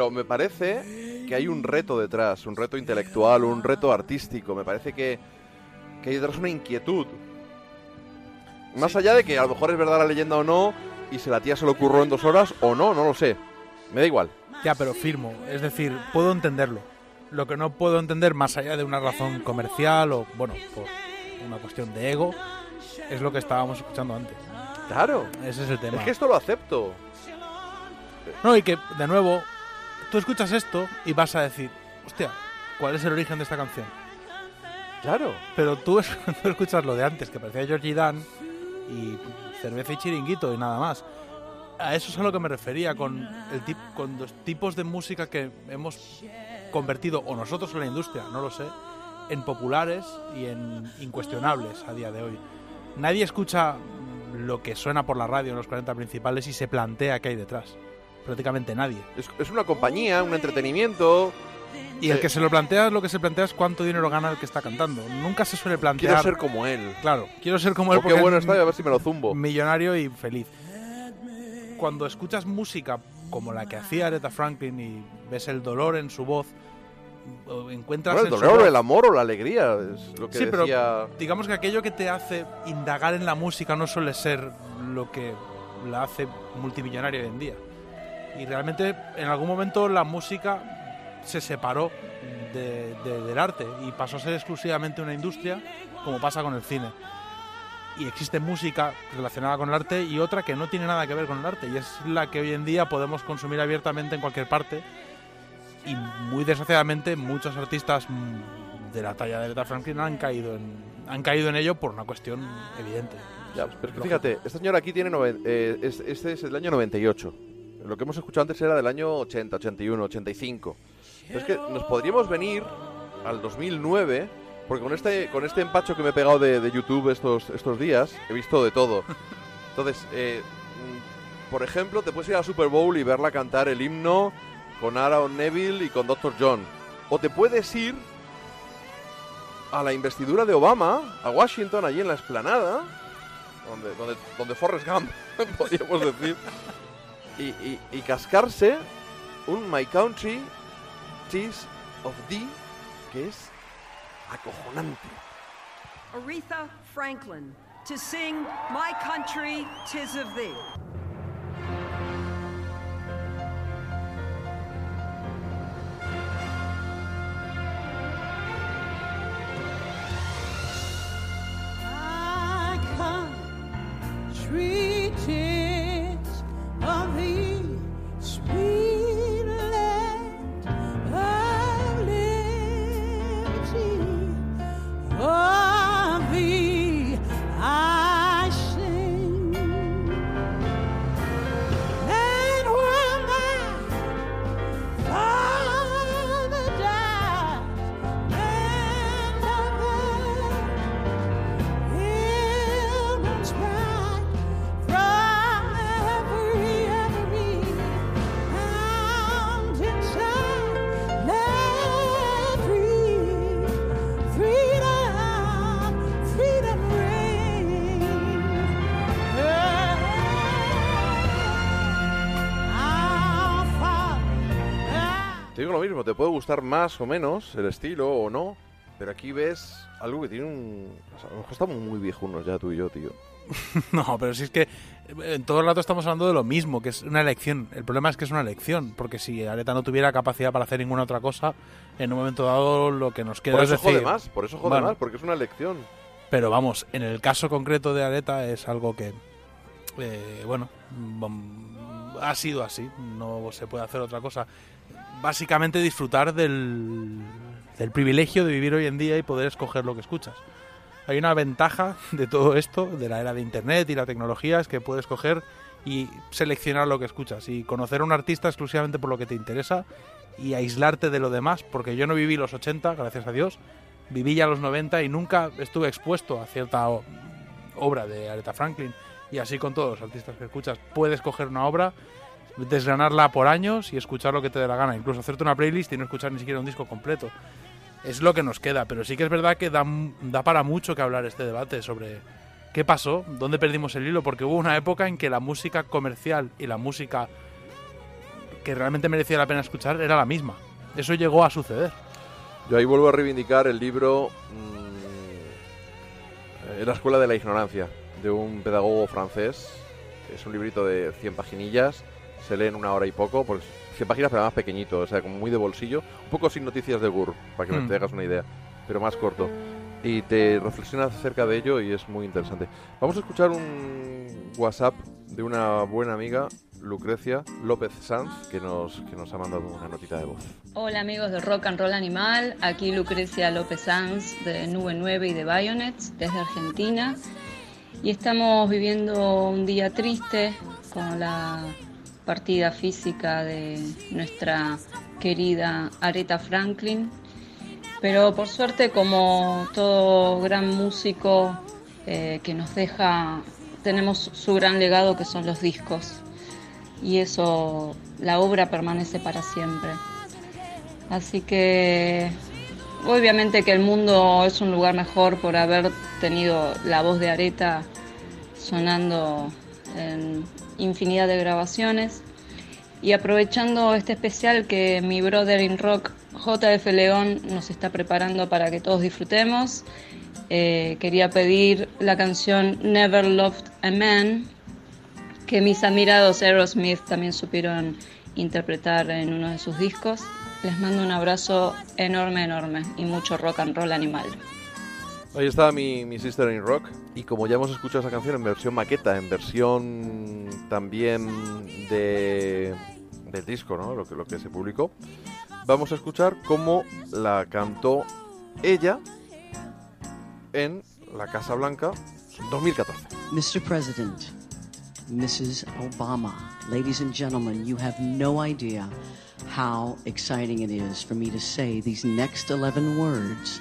Pero me parece que hay un reto detrás, un reto intelectual, un reto artístico. Me parece que, que hay detrás una inquietud. Más allá de que a lo mejor es verdad la leyenda o no, y si la tía se lo ocurrió en dos horas o no, no lo sé. Me da igual. Ya, pero firmo. Es decir, puedo entenderlo. Lo que no puedo entender, más allá de una razón comercial o, bueno, por una cuestión de ego, es lo que estábamos escuchando antes. Claro. Ese es el tema. Es que esto lo acepto. No, y que, de nuevo, tú escuchas esto y vas a decir, hostia, ¿cuál es el origen de esta canción? Claro. Pero tú, es- tú escuchas lo de antes, que parecía Georgie Dan y cerveza y chiringuito y nada más. A eso es a lo que me refería, con, el tip, con los tipos de música que hemos convertido, o nosotros o la industria, no lo sé, en populares y en incuestionables a día de hoy. Nadie escucha lo que suena por la radio en los 40 principales y se plantea qué hay detrás. Prácticamente nadie. Es, es una compañía, un entretenimiento. Y el que se lo plantea, lo que se plantea es cuánto dinero gana el que está cantando. Nunca se suele plantear. Quiero ser como él. Claro, quiero ser como él O qué porque bueno es está a ver si me lo zumbo. millonario y feliz. Cuando escuchas música como la que hacía Aretha Franklin y ves el dolor en su voz, encuentras Bueno, el su dolor, el amor o la alegría. Es lo que Sí, pero digamos que aquello que te hace indagar en la música no suele ser lo que la hace multimillonaria hoy en día. Y realmente en algún momento la música se separó de- de- del arte y pasó a ser exclusivamente una industria, como pasa con el cine. Y existe música relacionada con el arte y otra que no tiene nada que ver con el arte y es la que hoy en día podemos consumir abiertamente en cualquier parte y muy desgraciadamente muchos artistas de la talla de Aretha Franklin han caído en han caído en ello por una cuestión evidente. Ya, pero fíjate, esta señora aquí tiene. eh, es- este es el año 98. Lo que hemos escuchado antes era del año 80, 81, 85. Pero es que nos podríamos venir al 2009, porque con este, con este empacho que me he pegado de, de YouTube estos, estos días, he visto de todo. Entonces, eh, por ejemplo, te puedes ir a Super Bowl y verla cantar el himno con Aaron Neville y con Dr. John. O te puedes ir a la investidura de Obama, a Washington, allí en la explanada, donde, donde, donde Forrest Gump, podríamos decir, y, y- cascarse un My Country Tis of Thee que es acojonante. Aretha Franklin to sing My Country, Tis of Thee. Lo mismo, te puede gustar más o menos el estilo o no, pero aquí ves algo que tiene un... o sea, a lo mejor estamos muy viejunos ya tú y yo, tío. No, pero si es que eh, en todo el rato estamos hablando de lo mismo, que es una elección. El problema es que es una elección, porque si Areta no tuviera capacidad para hacer ninguna otra cosa, en un momento dado lo que nos queda Por es decir... jode más, por eso jode bueno, más, porque es una elección. Pero vamos, en el caso concreto de Areta es algo que, eh, bueno, mm, ha sido así, no se puede hacer otra cosa. Básicamente disfrutar del, del privilegio de vivir hoy en día y poder escoger lo que escuchas. Hay una ventaja de todo esto, de la era de Internet y la tecnología, es que puedes coger y seleccionar lo que escuchas y conocer a un artista exclusivamente por lo que te interesa y aislarte de lo demás, porque yo no viví los 80, gracias a Dios, viví ya los 90 y nunca estuve expuesto a cierta obra de Aretha Franklin. Y así con todos los artistas que escuchas. Puedes coger una obra, desgranarla por años y escuchar lo que te dé la gana. Incluso hacerte una playlist y no escuchar ni siquiera un disco completo. Es lo que nos queda. Pero sí que es verdad que da, para mucho que hablar este debate sobre qué pasó, dónde perdimos el hilo. Porque hubo una época en que la música comercial y la música que realmente merecía la pena escuchar era la misma. Eso llegó a suceder. Yo ahí vuelvo a reivindicar el libro mm, eh, La escuela de la ignorancia, de un pedagogo francés. Es un librito de 100 paginillas, se lee en una hora y poco, pues 100 páginas pero más pequeñito, o sea, como muy de bolsillo. Un poco sin noticias de Gur, para que Hmm. te hagas una idea, pero más corto. Y te reflexionas acerca de ello y es muy interesante. Vamos a escuchar un WhatsApp de una buena amiga, Lucrecia López Sanz, que nos, que nos ha mandado una notita de voz. Hola amigos de Rock and Roll Animal, aquí Lucrecia López Sanz de Nube 9 y de Bayonets desde Argentina y estamos viviendo un día triste con la partida física de nuestra querida Aretha Franklin, pero por suerte como todo gran músico eh, que nos deja, tenemos su gran legado que son los discos y eso, la obra permanece para siempre. Así que obviamente que el mundo es un lugar mejor por haber tenido la voz de Areta sonando en infinidad de grabaciones. Y aprovechando este especial que mi brother in rock JF León nos está preparando para que todos disfrutemos, eh, quería pedir la canción Never Loved a Man que mis admirados Aerosmith también supieron interpretar en uno de sus discos. Les mando un abrazo enorme, enorme y mucho rock and roll animal. Ahí está mi, mi Sister in Rock. Y como ya hemos escuchado esa canción en versión maqueta, en versión también de del disco, ¿no? Lo que, lo que se publicó, vamos a escuchar cómo la cantó ella en la Casa Blanca 2014. Mr. President, Mrs. Obama, ladies and gentlemen, you have no idea how exciting it is for me to say these next 11 words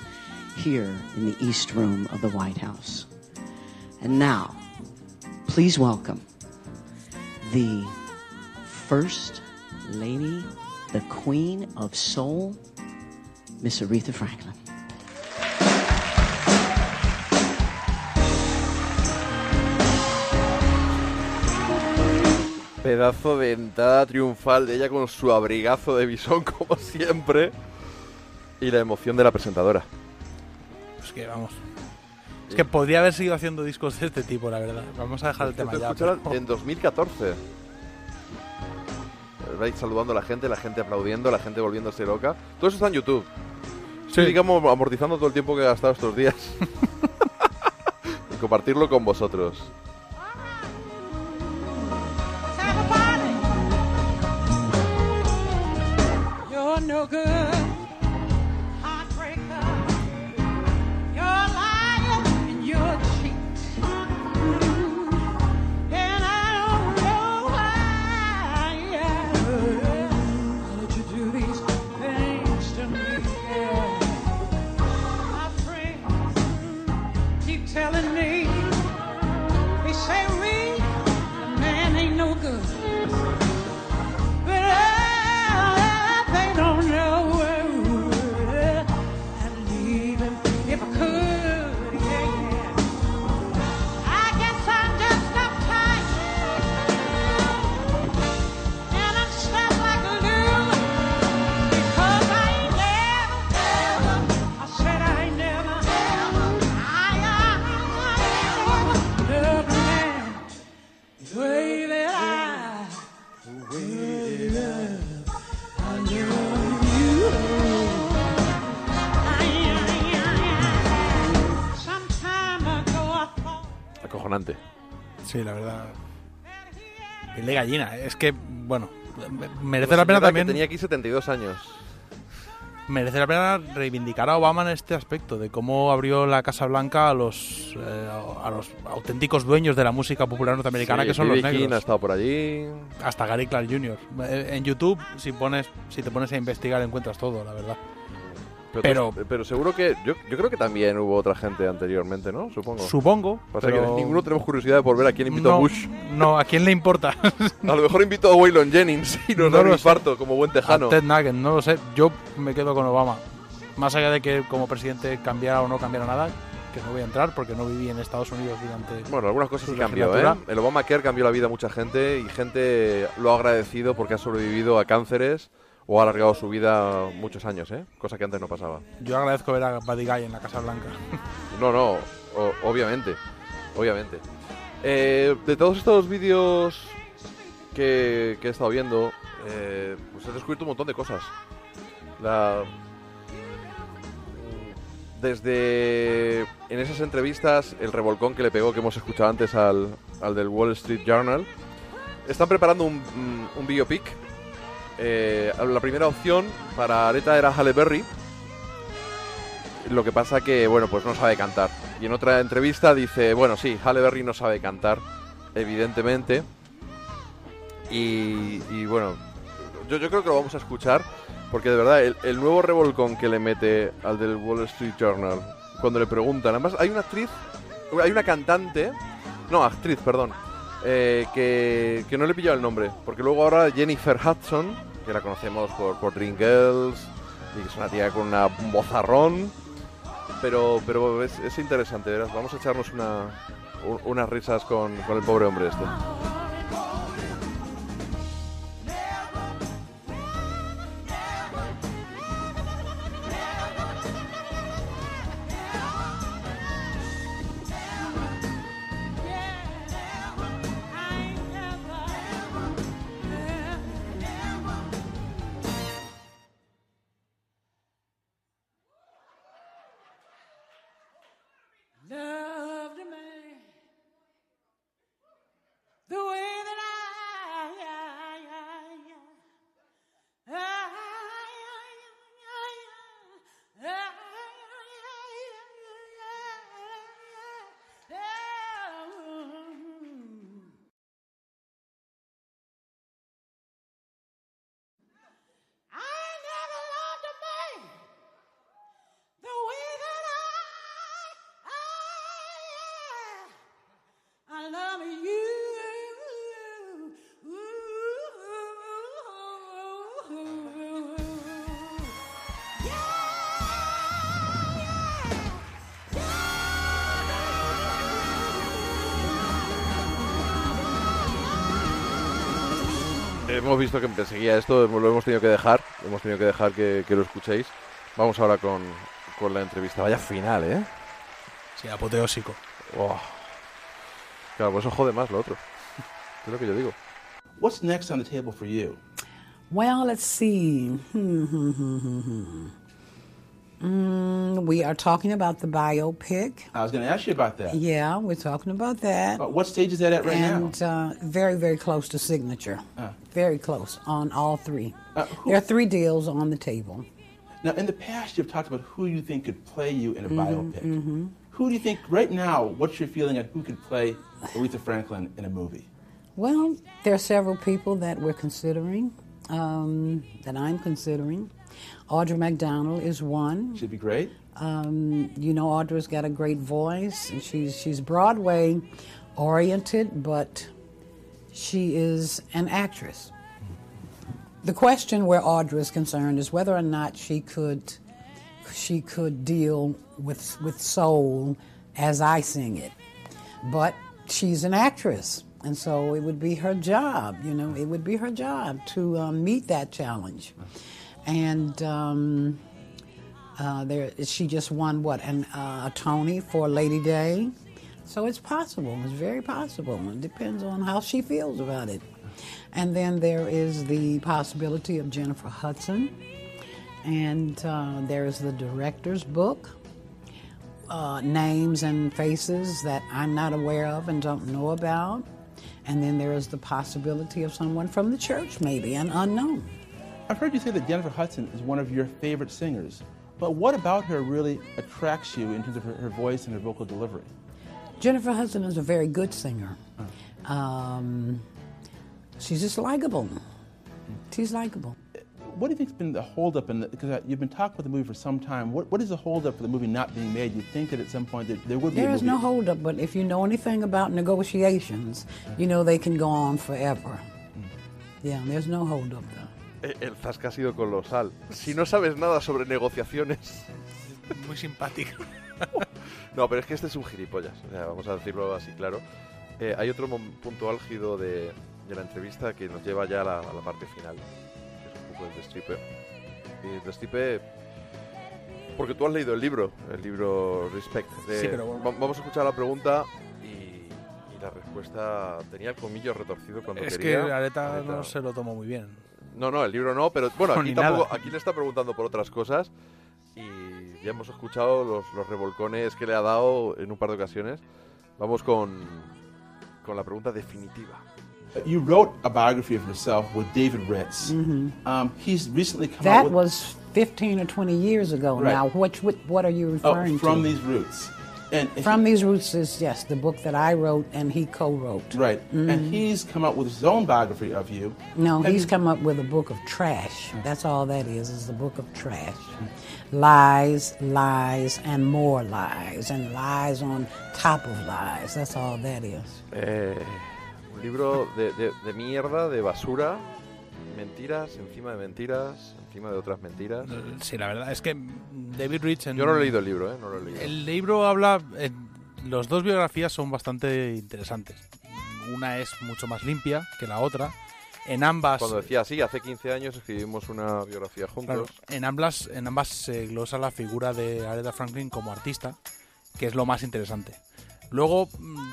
here in the East Room of the White House. And now, please welcome the First Lady, the Queen of Soul, Miss Aretha Franklin. Pedazo de entrada triunfal de ella con su abrigazo de bisón, como siempre. Y la emoción de la presentadora. Que vamos. Es que podría haber seguido haciendo discos de este tipo, la verdad. Vamos a dejar el tema ya. Pero- en 2014. Vais saludando a la gente, la gente aplaudiendo, la gente volviéndose loca. Todo eso está en YouTube. Estoy, digamos, amortizando todo el tiempo que he gastado estos días. y compartirlo con vosotros. No good. Gallina. Es que, bueno, merece Además, la pena que también. Tenía aquí 72 años. Merece la pena reivindicar a Obama en este aspecto, de cómo abrió la Casa Blanca a los, eh, a los auténticos dueños de la música popular norteamericana, Sí, que son los King negros. ha estado por allí. Hasta Gary Clark Jr. Eh, En YouTube, si pones, si te pones a investigar, encuentras todo, la verdad. Pero, Pero- pero seguro que. Yo, yo creo que también hubo otra gente anteriormente, ¿no? Supongo. Supongo, Pasa pero- que ninguno tenemos curiosidad por ver a quién invitó a No, Bush. no, ¿a quién le importa? A lo mejor invitó a Waylon Jennings y nos No da un infarto como buen tejano. A Ted Nugget, no lo sé. Yo me quedo con Obama. Más allá de que como presidente cambiara o no cambiara nada, que no voy a entrar porque no viví en Estados Unidos durante. Bueno, algunas cosas sí cambió, ¿eh? El Obamacare cambió la vida a mucha gente y gente lo ha agradecido porque ha sobrevivido a cánceres o ha alargado su vida muchos años, ¿eh? Cosa que antes no pasaba. Yo agradezco ver a Buddy Guy en la Casa Blanca. No, no, o- obviamente, obviamente. Eh, de todos estos vídeos que, que he estado viendo, eh, pues he descubierto un montón de cosas. La... Desde en esas entrevistas, el revolcón que le pegó que hemos escuchado antes al, al del Wall Street Journal, están preparando un, un, biopic. Eh, la primera opción para Areta era Halle Berry, lo que pasa que, bueno, pues no sabe cantar. Y en otra entrevista dice, bueno, sí, Halle Berry no sabe cantar, evidentemente. Y, bueno, yo, yo creo que lo vamos a escuchar, porque de verdad, el, el nuevo revolcón que le mete al del Wall Street Journal, cuando le preguntan, además hay una actriz, hay una cantante, no, actriz, perdón, eh, que, que no le he pillado el nombre, porque luego ahora Jennifer Hudson, que la conocemos por, por Dreamgirls, y que es una tía con una, un bozarrón, pero, pero es, es interesante, verás. Vamos a echarnos una, unas risas con, con el pobre hombre este. Hemos visto que me seguía esto, lo hemos tenido que dejar, hemos tenido que dejar que, que lo escuchéis. Vamos ahora con, con la entrevista. Vaya final, ¿eh? Sí, apoteósico. Oh. Claro, pues eso jode más lo otro. Es lo que yo digo. What's next on the table for you? Well, let's see. Mm, we are talking about the biopic. I was going to ask you about that. Yeah, we're talking about that. Uh, what stage is that at right and uh, very, very close to signature. Ah. Very close on all three. Uh, who- there are three deals on the table. now? Now, in the past, you've talked about who you think could play you in a Mhm, biopic. mhm. Who do you think right now? What's your feeling on who could play Aretha Franklin in a movie? Well, there are several people that we're considering, um, that I'm considering. Audra McDonald is one. She'd be great. Um, you know, Audra's got a great voice, and she's she's Broadway oriented, but she is an actress. The question where Audra is concerned is whether or not she could she could deal with with soul as I sing it. But she's an actress, and so it would be her job. You know, it would be her job to um, meet that challenge. And um, uh, there, she just won what an, uh, a Tony for Lady Day, so it's possible. It's very possible. It depends on how she feels about it. And then there is the possibility of Jennifer Hudson, and uh, there is the director's book. uh, names and faces that I'm not aware of and don't know about. And then there is the possibility of someone from the church, maybe, an unknown. I've heard you say that Jennifer Hudson is one of your favorite singers. But what about her really attracts you in terms of her, her voice and her vocal delivery? Jennifer Hudson is a very good singer. Um, she's just likable. She's likable. What do you think's been the holdup in because uh, you've been talking about the movie for some time. What, what is the holdup for the movie not being made? You think that at some point that there would be There is no holdup, but if you know anything about negotiations, you know they can go on forever. Yeah, there's no holdup though. Eh, El zasca ha sido colosal. Si no sabes nada sobre negociaciones. Muy simpático. No, pero es que este es un gilipollas. O sea, vamos a decirlo así claro. Eh, hay otro punto álgido de, de la entrevista que nos lleva ya a la, a la parte final. Que es un poco el destripe. Y el destripe. Porque tú has leído el libro, el libro Respect. de- Sí, pero bueno. Va- Vamos a escuchar la pregunta y, y la respuesta tenía el colmillo retorcido cuando Es quería. que Areta Areta- no se lo tomó muy bien. No, no, el libro no, pero bueno, No, aquí tampoco, aquí le está preguntando por otras cosas y ya hemos escuchado los, los revolcones que le ha dado en un par de ocasiones. Vamos con, con la pregunta definitiva. You wrote a biography of yourself with David Ritz. Mhm. Um, he's recently come out That with was 15 or 20 years ago Right. now. Which, what, what are you oh, referring from to? these roots. And and From he- These Roots is, yes, the book that I wrote and he co wrote. right, Mhm. and he's come up with his own biography of you. No, And he's come up with a book of trash. That's all that is, is a book of trash. Lies, lies, and more lies, and lies on top of lies. That's all that is. Eh, un libro de, de- de mierda, de basura, mentiras encima de mentiras, encima de otras mentiras. Sí, la verdad es que David Rich en... Yo no he leído el libro, ¿eh? No lo he leído. El libro habla... en- los dos biografías son bastante interesantes. Una es mucho más limpia que la otra. En ambas... Cuando decía así, hace 15 años escribimos una biografía Claro, juntos. en ambas, en ambas se glosa la figura de Aretha Franklin como artista, que es lo más interesante. Luego, mm,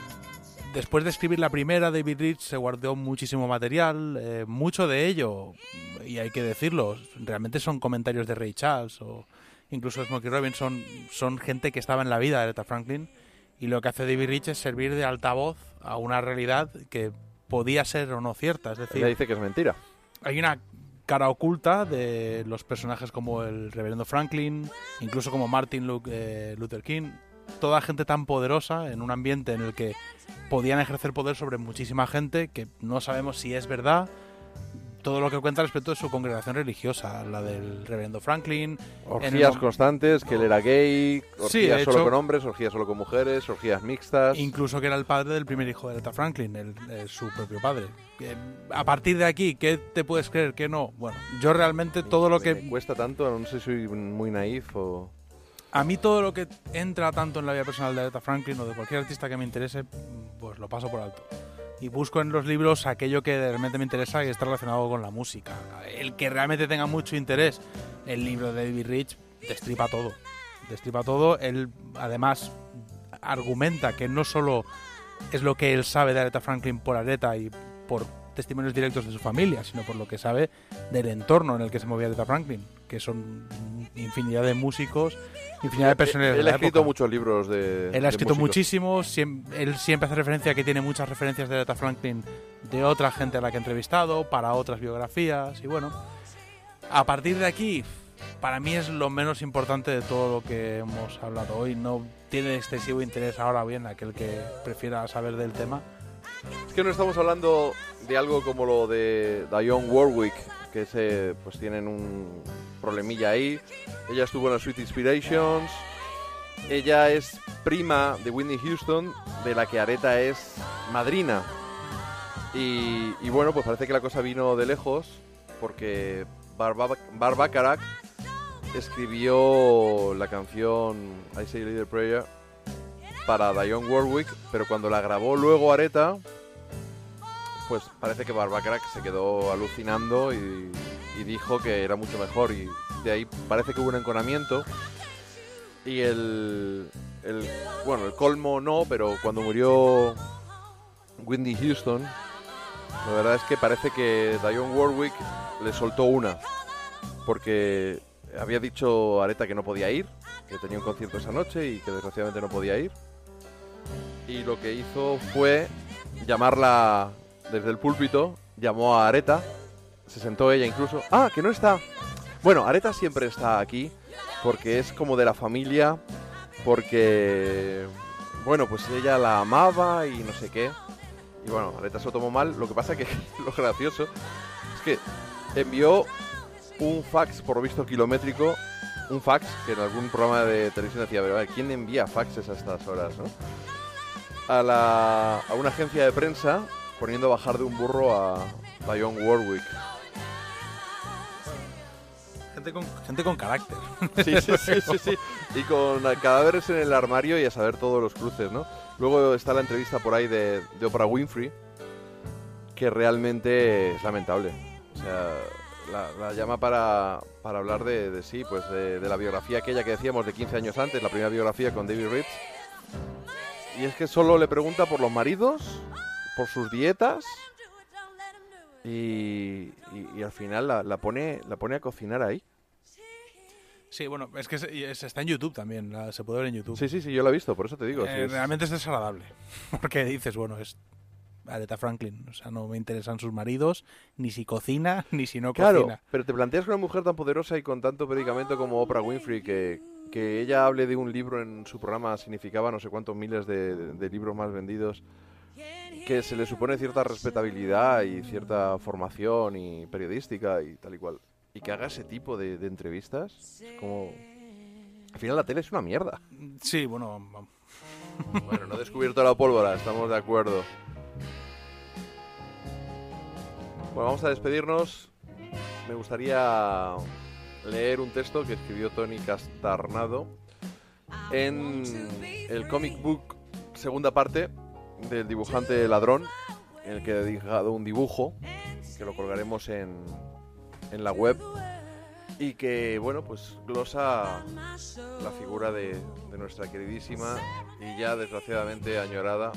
después de escribir la primera, David Rich se guardó muchísimo material, eh, mucho de ello, y hay que decirlo, realmente son comentarios de Ray Charles o incluso Smokey Robinson, son gente que estaba en la vida de Aretha Franklin, y lo que hace David Rich es servir de altavoz a una realidad que podía ser o no cierta. Es decir, Ella dice que es mentira. hay una cara oculta de los personajes como el reverendo Franklin, incluso como Martin eh, Luther King, toda gente tan poderosa en un ambiente en el que podían ejercer poder sobre muchísima gente que no sabemos si es verdad. Todo lo que cuenta respecto de su congregación religiosa, la del reverendo Franklin. el Orgías constantes, que él era gay, orgías Sí, de solo hecho- con hombres, orgías solo con mujeres, orgías mixtas. Incluso que era el padre del primer hijo de Aretha Franklin, el- eh, su propio padre. Que, a partir de aquí, ¿qué te puedes creer? ¿Qué no? Bueno, yo realmente todo lo que... me cuesta tanto, no sé si soy muy naif o... A mí todo lo que entra tanto en la vida personal de Aretha Franklin o de cualquier artista que me interese, pues lo paso por alto. Y busco en los libros aquello que realmente me interesa y está relacionado con la música. El que realmente tenga mucho interés, el libro de David Rich destripa todo. Destripa todo. Él, además, argumenta que no solo es lo que él sabe de Aretha Franklin por Aretha y por testimonios directos de su familia, sino por lo que sabe del entorno en el que se movía Aretha Franklin, que son infinidad de músicos, infinidad de personalidades. Él ha escrito época. muchos libros de Él ha escrito músicos. muchísimo, siem- él siempre hace referencia a que tiene muchas referencias de Aretha Franklin de otra gente a la que ha entrevistado, para otras biografías, y bueno, a partir de aquí, para mí es lo menos importante de todo lo que hemos hablado hoy. No tiene excesivo interés ahora bien aquel que prefiera saber del tema. Es que no estamos hablando de algo como lo de Dionne Warwick, que pues tienen un problemilla ahí. Ella estuvo en la Sweet Inspirations. Ella es prima de Whitney Houston, de la que Areta es madrina. Y, bueno, pues parece que la cosa vino de lejos, porque Barba- Barbacarac escribió la canción I Say Little Prayer para Dionne Warwick, pero cuando la grabó luego Areta, pues parece que Barbacarac se quedó alucinando y, dijo que era mucho mejor y de ahí parece que hubo un enconamiento y el, el bueno el colmo no pero cuando murió Whitney Houston la verdad es que parece que Dionne Warwick le soltó una porque había dicho Areta que no podía ir, que tenía un concierto esa noche y que desgraciadamente no podía ir. Y lo que hizo fue llamarla desde el púlpito, llamó a Areta, se sentó ella incluso. Ah, que no está. Bueno, Areta siempre está aquí porque es como de la familia, porque, bueno, pues ella la amaba y no sé qué. Y bueno, Areta se lo tomó mal. Lo que pasa que lo gracioso es que envió un fax por visto kilométrico, un fax que en algún programa de televisión decía, pero ¿quién envía faxes a estas horas, no? A, la, a una agencia de prensa poniendo a bajar de un burro a Dionne Warwick. Gente con, gente con carácter. Sí, sí, sí, sí, sí. Y con cadáveres en el armario y a saber todos los cruces, ¿no? Luego está la entrevista por ahí de, de Oprah Winfrey, que realmente es lamentable. O sea, la, la llama para, para hablar de, de sí, pues de, de la biografía aquella que decíamos de 15 años antes, la primera biografía con David Ritz. Y es que solo le pregunta por los maridos, por sus dietas y, y- y al final la, la pone, la pone a cocinar ahí. Sí, bueno, es que se, está en YouTube también, la- se puede ver en YouTube. Sí, sí, sí, yo la he visto, por eso te digo. Eh, es- Realmente es desagradable. Porque dices, bueno, es Aretha Franklin. O sea, no me interesan sus maridos, ni si cocina, ni si no Claro, cocina. pero te planteas que una mujer tan poderosa y con tanto predicamento como Oprah Winfrey, que, que ella hable de un libro en su programa significaba no sé cuántos miles de, de libros más vendidos, que se le supone cierta respetabilidad y cierta formación y periodística y tal y cual. Y que haga ese tipo de, de entrevistas, es como... Al final la tele es una mierda. Sí, bueno, Bueno, no he descubierto la pólvora, estamos de acuerdo. Bueno, vamos a despedirnos. Me gustaría leer un texto que escribió Tony Castarnado en el comic book segunda parte del dibujante ladrón, en el que he dibujado un dibujo que lo colgaremos en, en la web y que, bueno, pues glosa la figura de, de nuestra queridísima y ya desgraciadamente añorada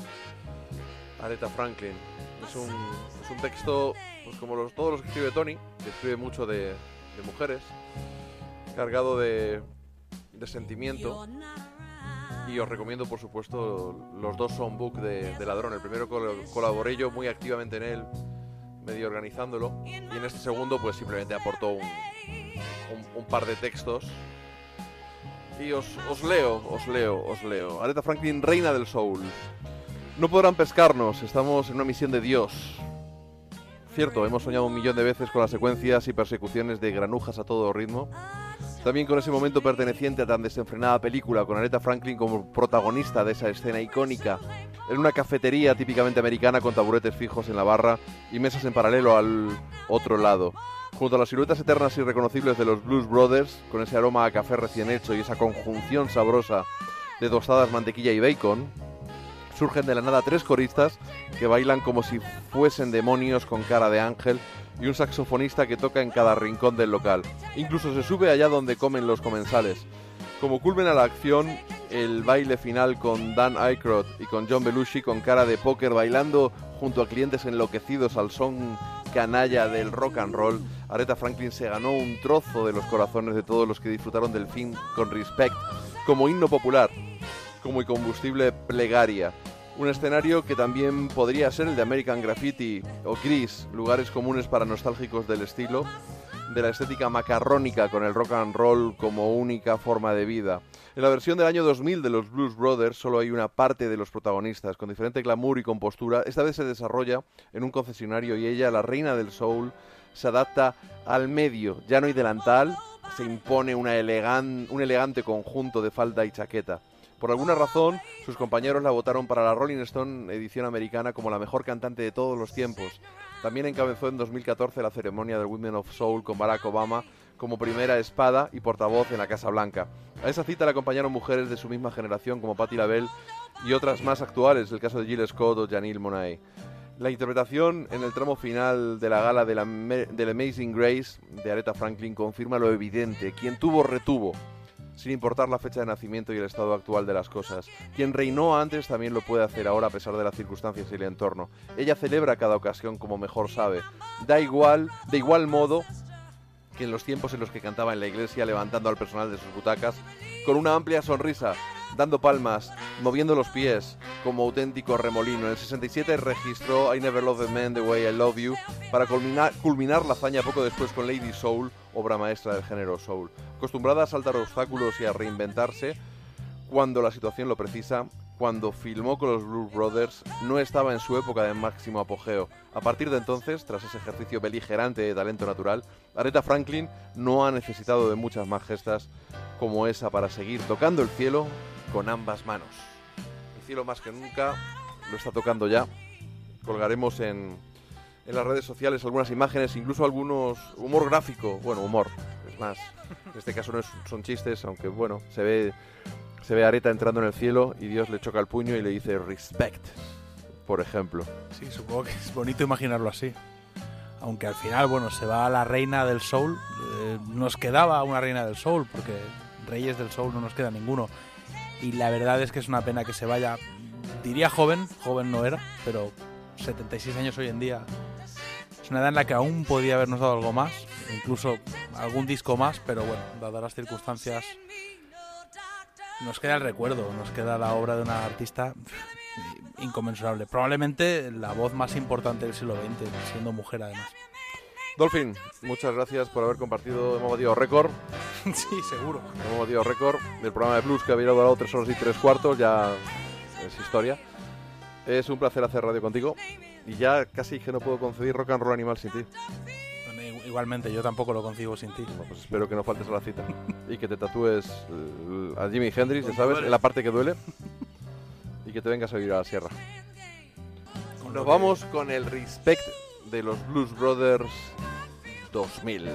Aretha Franklin. Es un, es un texto, pues como los, todos los que escribe Tony, que escribe mucho de, de mujeres, cargado de, de sentimiento. Y os recomiendo, por supuesto, los dos songbook de, de Ladrón. El primero col- colaboré yo muy activamente en él, medio organizándolo. Y en este segundo, pues simplemente aportó un par de textos. Y os, os leo, os leo, os leo. Aretha Franklin, reina del soul. No podrán pescarnos, estamos en una misión de Dios. Cierto, hemos soñado un millón de veces con las secuencias y persecuciones de granujas a todo ritmo. También con ese momento perteneciente a tan desenfrenada película, con Aretha Franklin como protagonista de esa escena icónica, en una cafetería típicamente americana con taburetes fijos en la barra y mesas en paralelo al otro lado. Junto a las siluetas eternas y reconocibles de los Blues Brothers, con ese aroma a café recién hecho y esa conjunción sabrosa de tostadas, mantequilla y bacon, surgen de la nada tres coristas que bailan como si fuesen demonios con cara de ángel y un saxofonista que toca en cada rincón del local. Incluso se sube allá donde comen los comensales. Como culmen a la acción, el baile final con Dan Aykroyd y con John Belushi con cara de póker bailando junto a clientes enloquecidos al son canalla del rock and roll, Aretha Franklin se ganó un trozo de los corazones de todos los que disfrutaron del film con respect como himno popular como combustible plegaria. Un escenario que también podría ser el de American Graffiti o Gris, lugares comunes para nostálgicos del estilo, de la estética macarrónica con el rock and roll como única forma de vida. En la versión del año 2000 de los Blues Brothers solo hay una parte de los protagonistas, con diferente glamour y compostura. Esta vez se desarrolla en un concesionario y ella, la reina del soul, se adapta al medio. Ya no hay delantal, se impone un elegante conjunto de falda y chaqueta. Por alguna razón, sus compañeros la votaron para la Rolling Stone edición americana como la mejor cantante de todos los tiempos. También encabezó en 2014 la ceremonia del Women of Soul con Barack Obama como primera espada y portavoz en la Casa Blanca. A esa cita le acompañaron mujeres de su misma generación como Patti LaBelle y otras más actuales, el caso de Jill Scott o Janelle Monáe. La interpretación en el tramo final de la gala la, del Amazing Grace de Aretha Franklin confirma lo evidente. Quien tuvo, retuvo sin importar la fecha de nacimiento y el estado actual de las cosas. Quien reinó antes también lo puede hacer ahora a pesar de las circunstancias y el entorno. Ella celebra cada ocasión como mejor sabe. Da igual, de igual modo que en los tiempos en los que cantaba en la iglesia levantando al personal de sus butacas, con una amplia sonrisa, dando palmas, moviendo los pies, como auténtico remolino. En el 67 registró I Never Loved a Man the Way I Love You para culminar, culminar la hazaña poco después con Lady Soul, obra maestra del género soul. Acostumbrada a saltar obstáculos y a reinventarse, cuando la situación lo precisa, cuando filmó con los Blues Brothers, no estaba en su época de máximo apogeo. A partir de entonces, tras ese ejercicio beligerante de talento natural, Aretha Franklin no ha necesitado de muchas más gestas como esa para seguir tocando el cielo con ambas manos. El cielo más que nunca lo está tocando ya. Colgaremos en, en las redes sociales algunas imágenes, incluso algunos humor gráfico. Bueno, humor, es más. En este caso no es- son chistes, aunque bueno, se ve se ve a Areta entrando en el cielo y Dios le choca el puño y le dice respect, por ejemplo. Sí, supongo que es bonito imaginarlo así. Aunque al final, bueno, se va la reina del soul. eh, nos quedaba una reina del soul, porque reyes del soul no nos queda ninguno. Y la verdad es que es una pena que se vaya. Diría joven, joven no era, pero 76 años hoy en día. Es una edad en la que aún podía habernos dado algo más, incluso algún disco más, pero bueno, dadas las circunstancias, nos queda el recuerdo, nos queda la obra de una artista inconmensurable. Probablemente la voz más importante del siglo XX, siendo mujer además. Dolphin, muchas gracias por haber compartido. Hemos batido récord. sí, seguro. Hemos batido récord del programa de Blues que había durado tres horas y tres cuartos. Ya es historia. Es un placer hacer radio contigo. Y ya casi que no puedo concebir rock and roll animal sin ti. Igualmente, yo tampoco lo concibo sin ti. Pues espero que no faltes a la cita. Y que te tatúes eh, a Jimi Hendrix, ya sabes, en la parte que duele. Y que te vengas a vivir a la sierra. Nos vamos con el respect de los Blues Brothers 2000.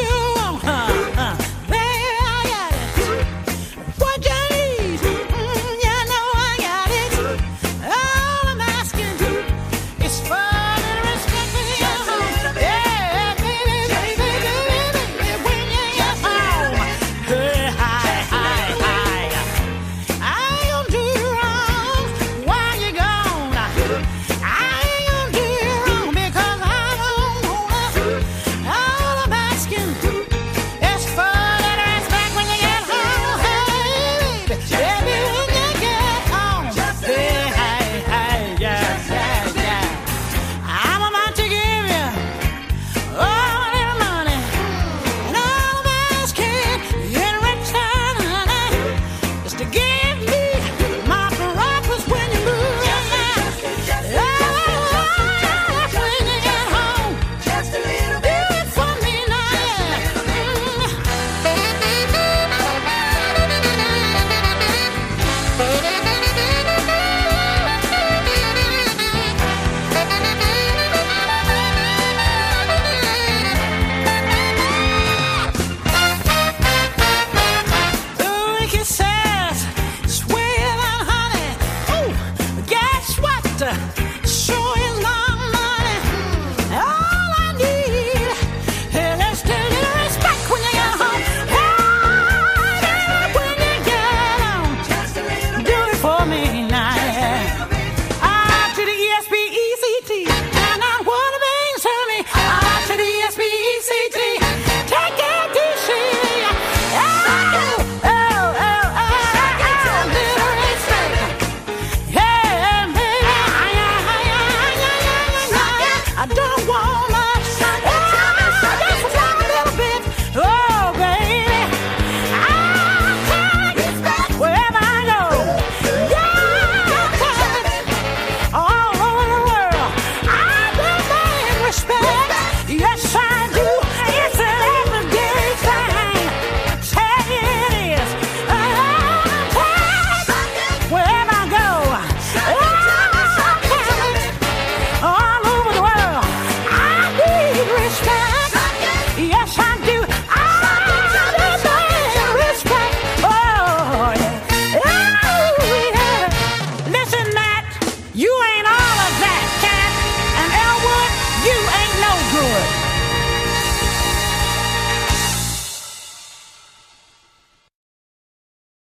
you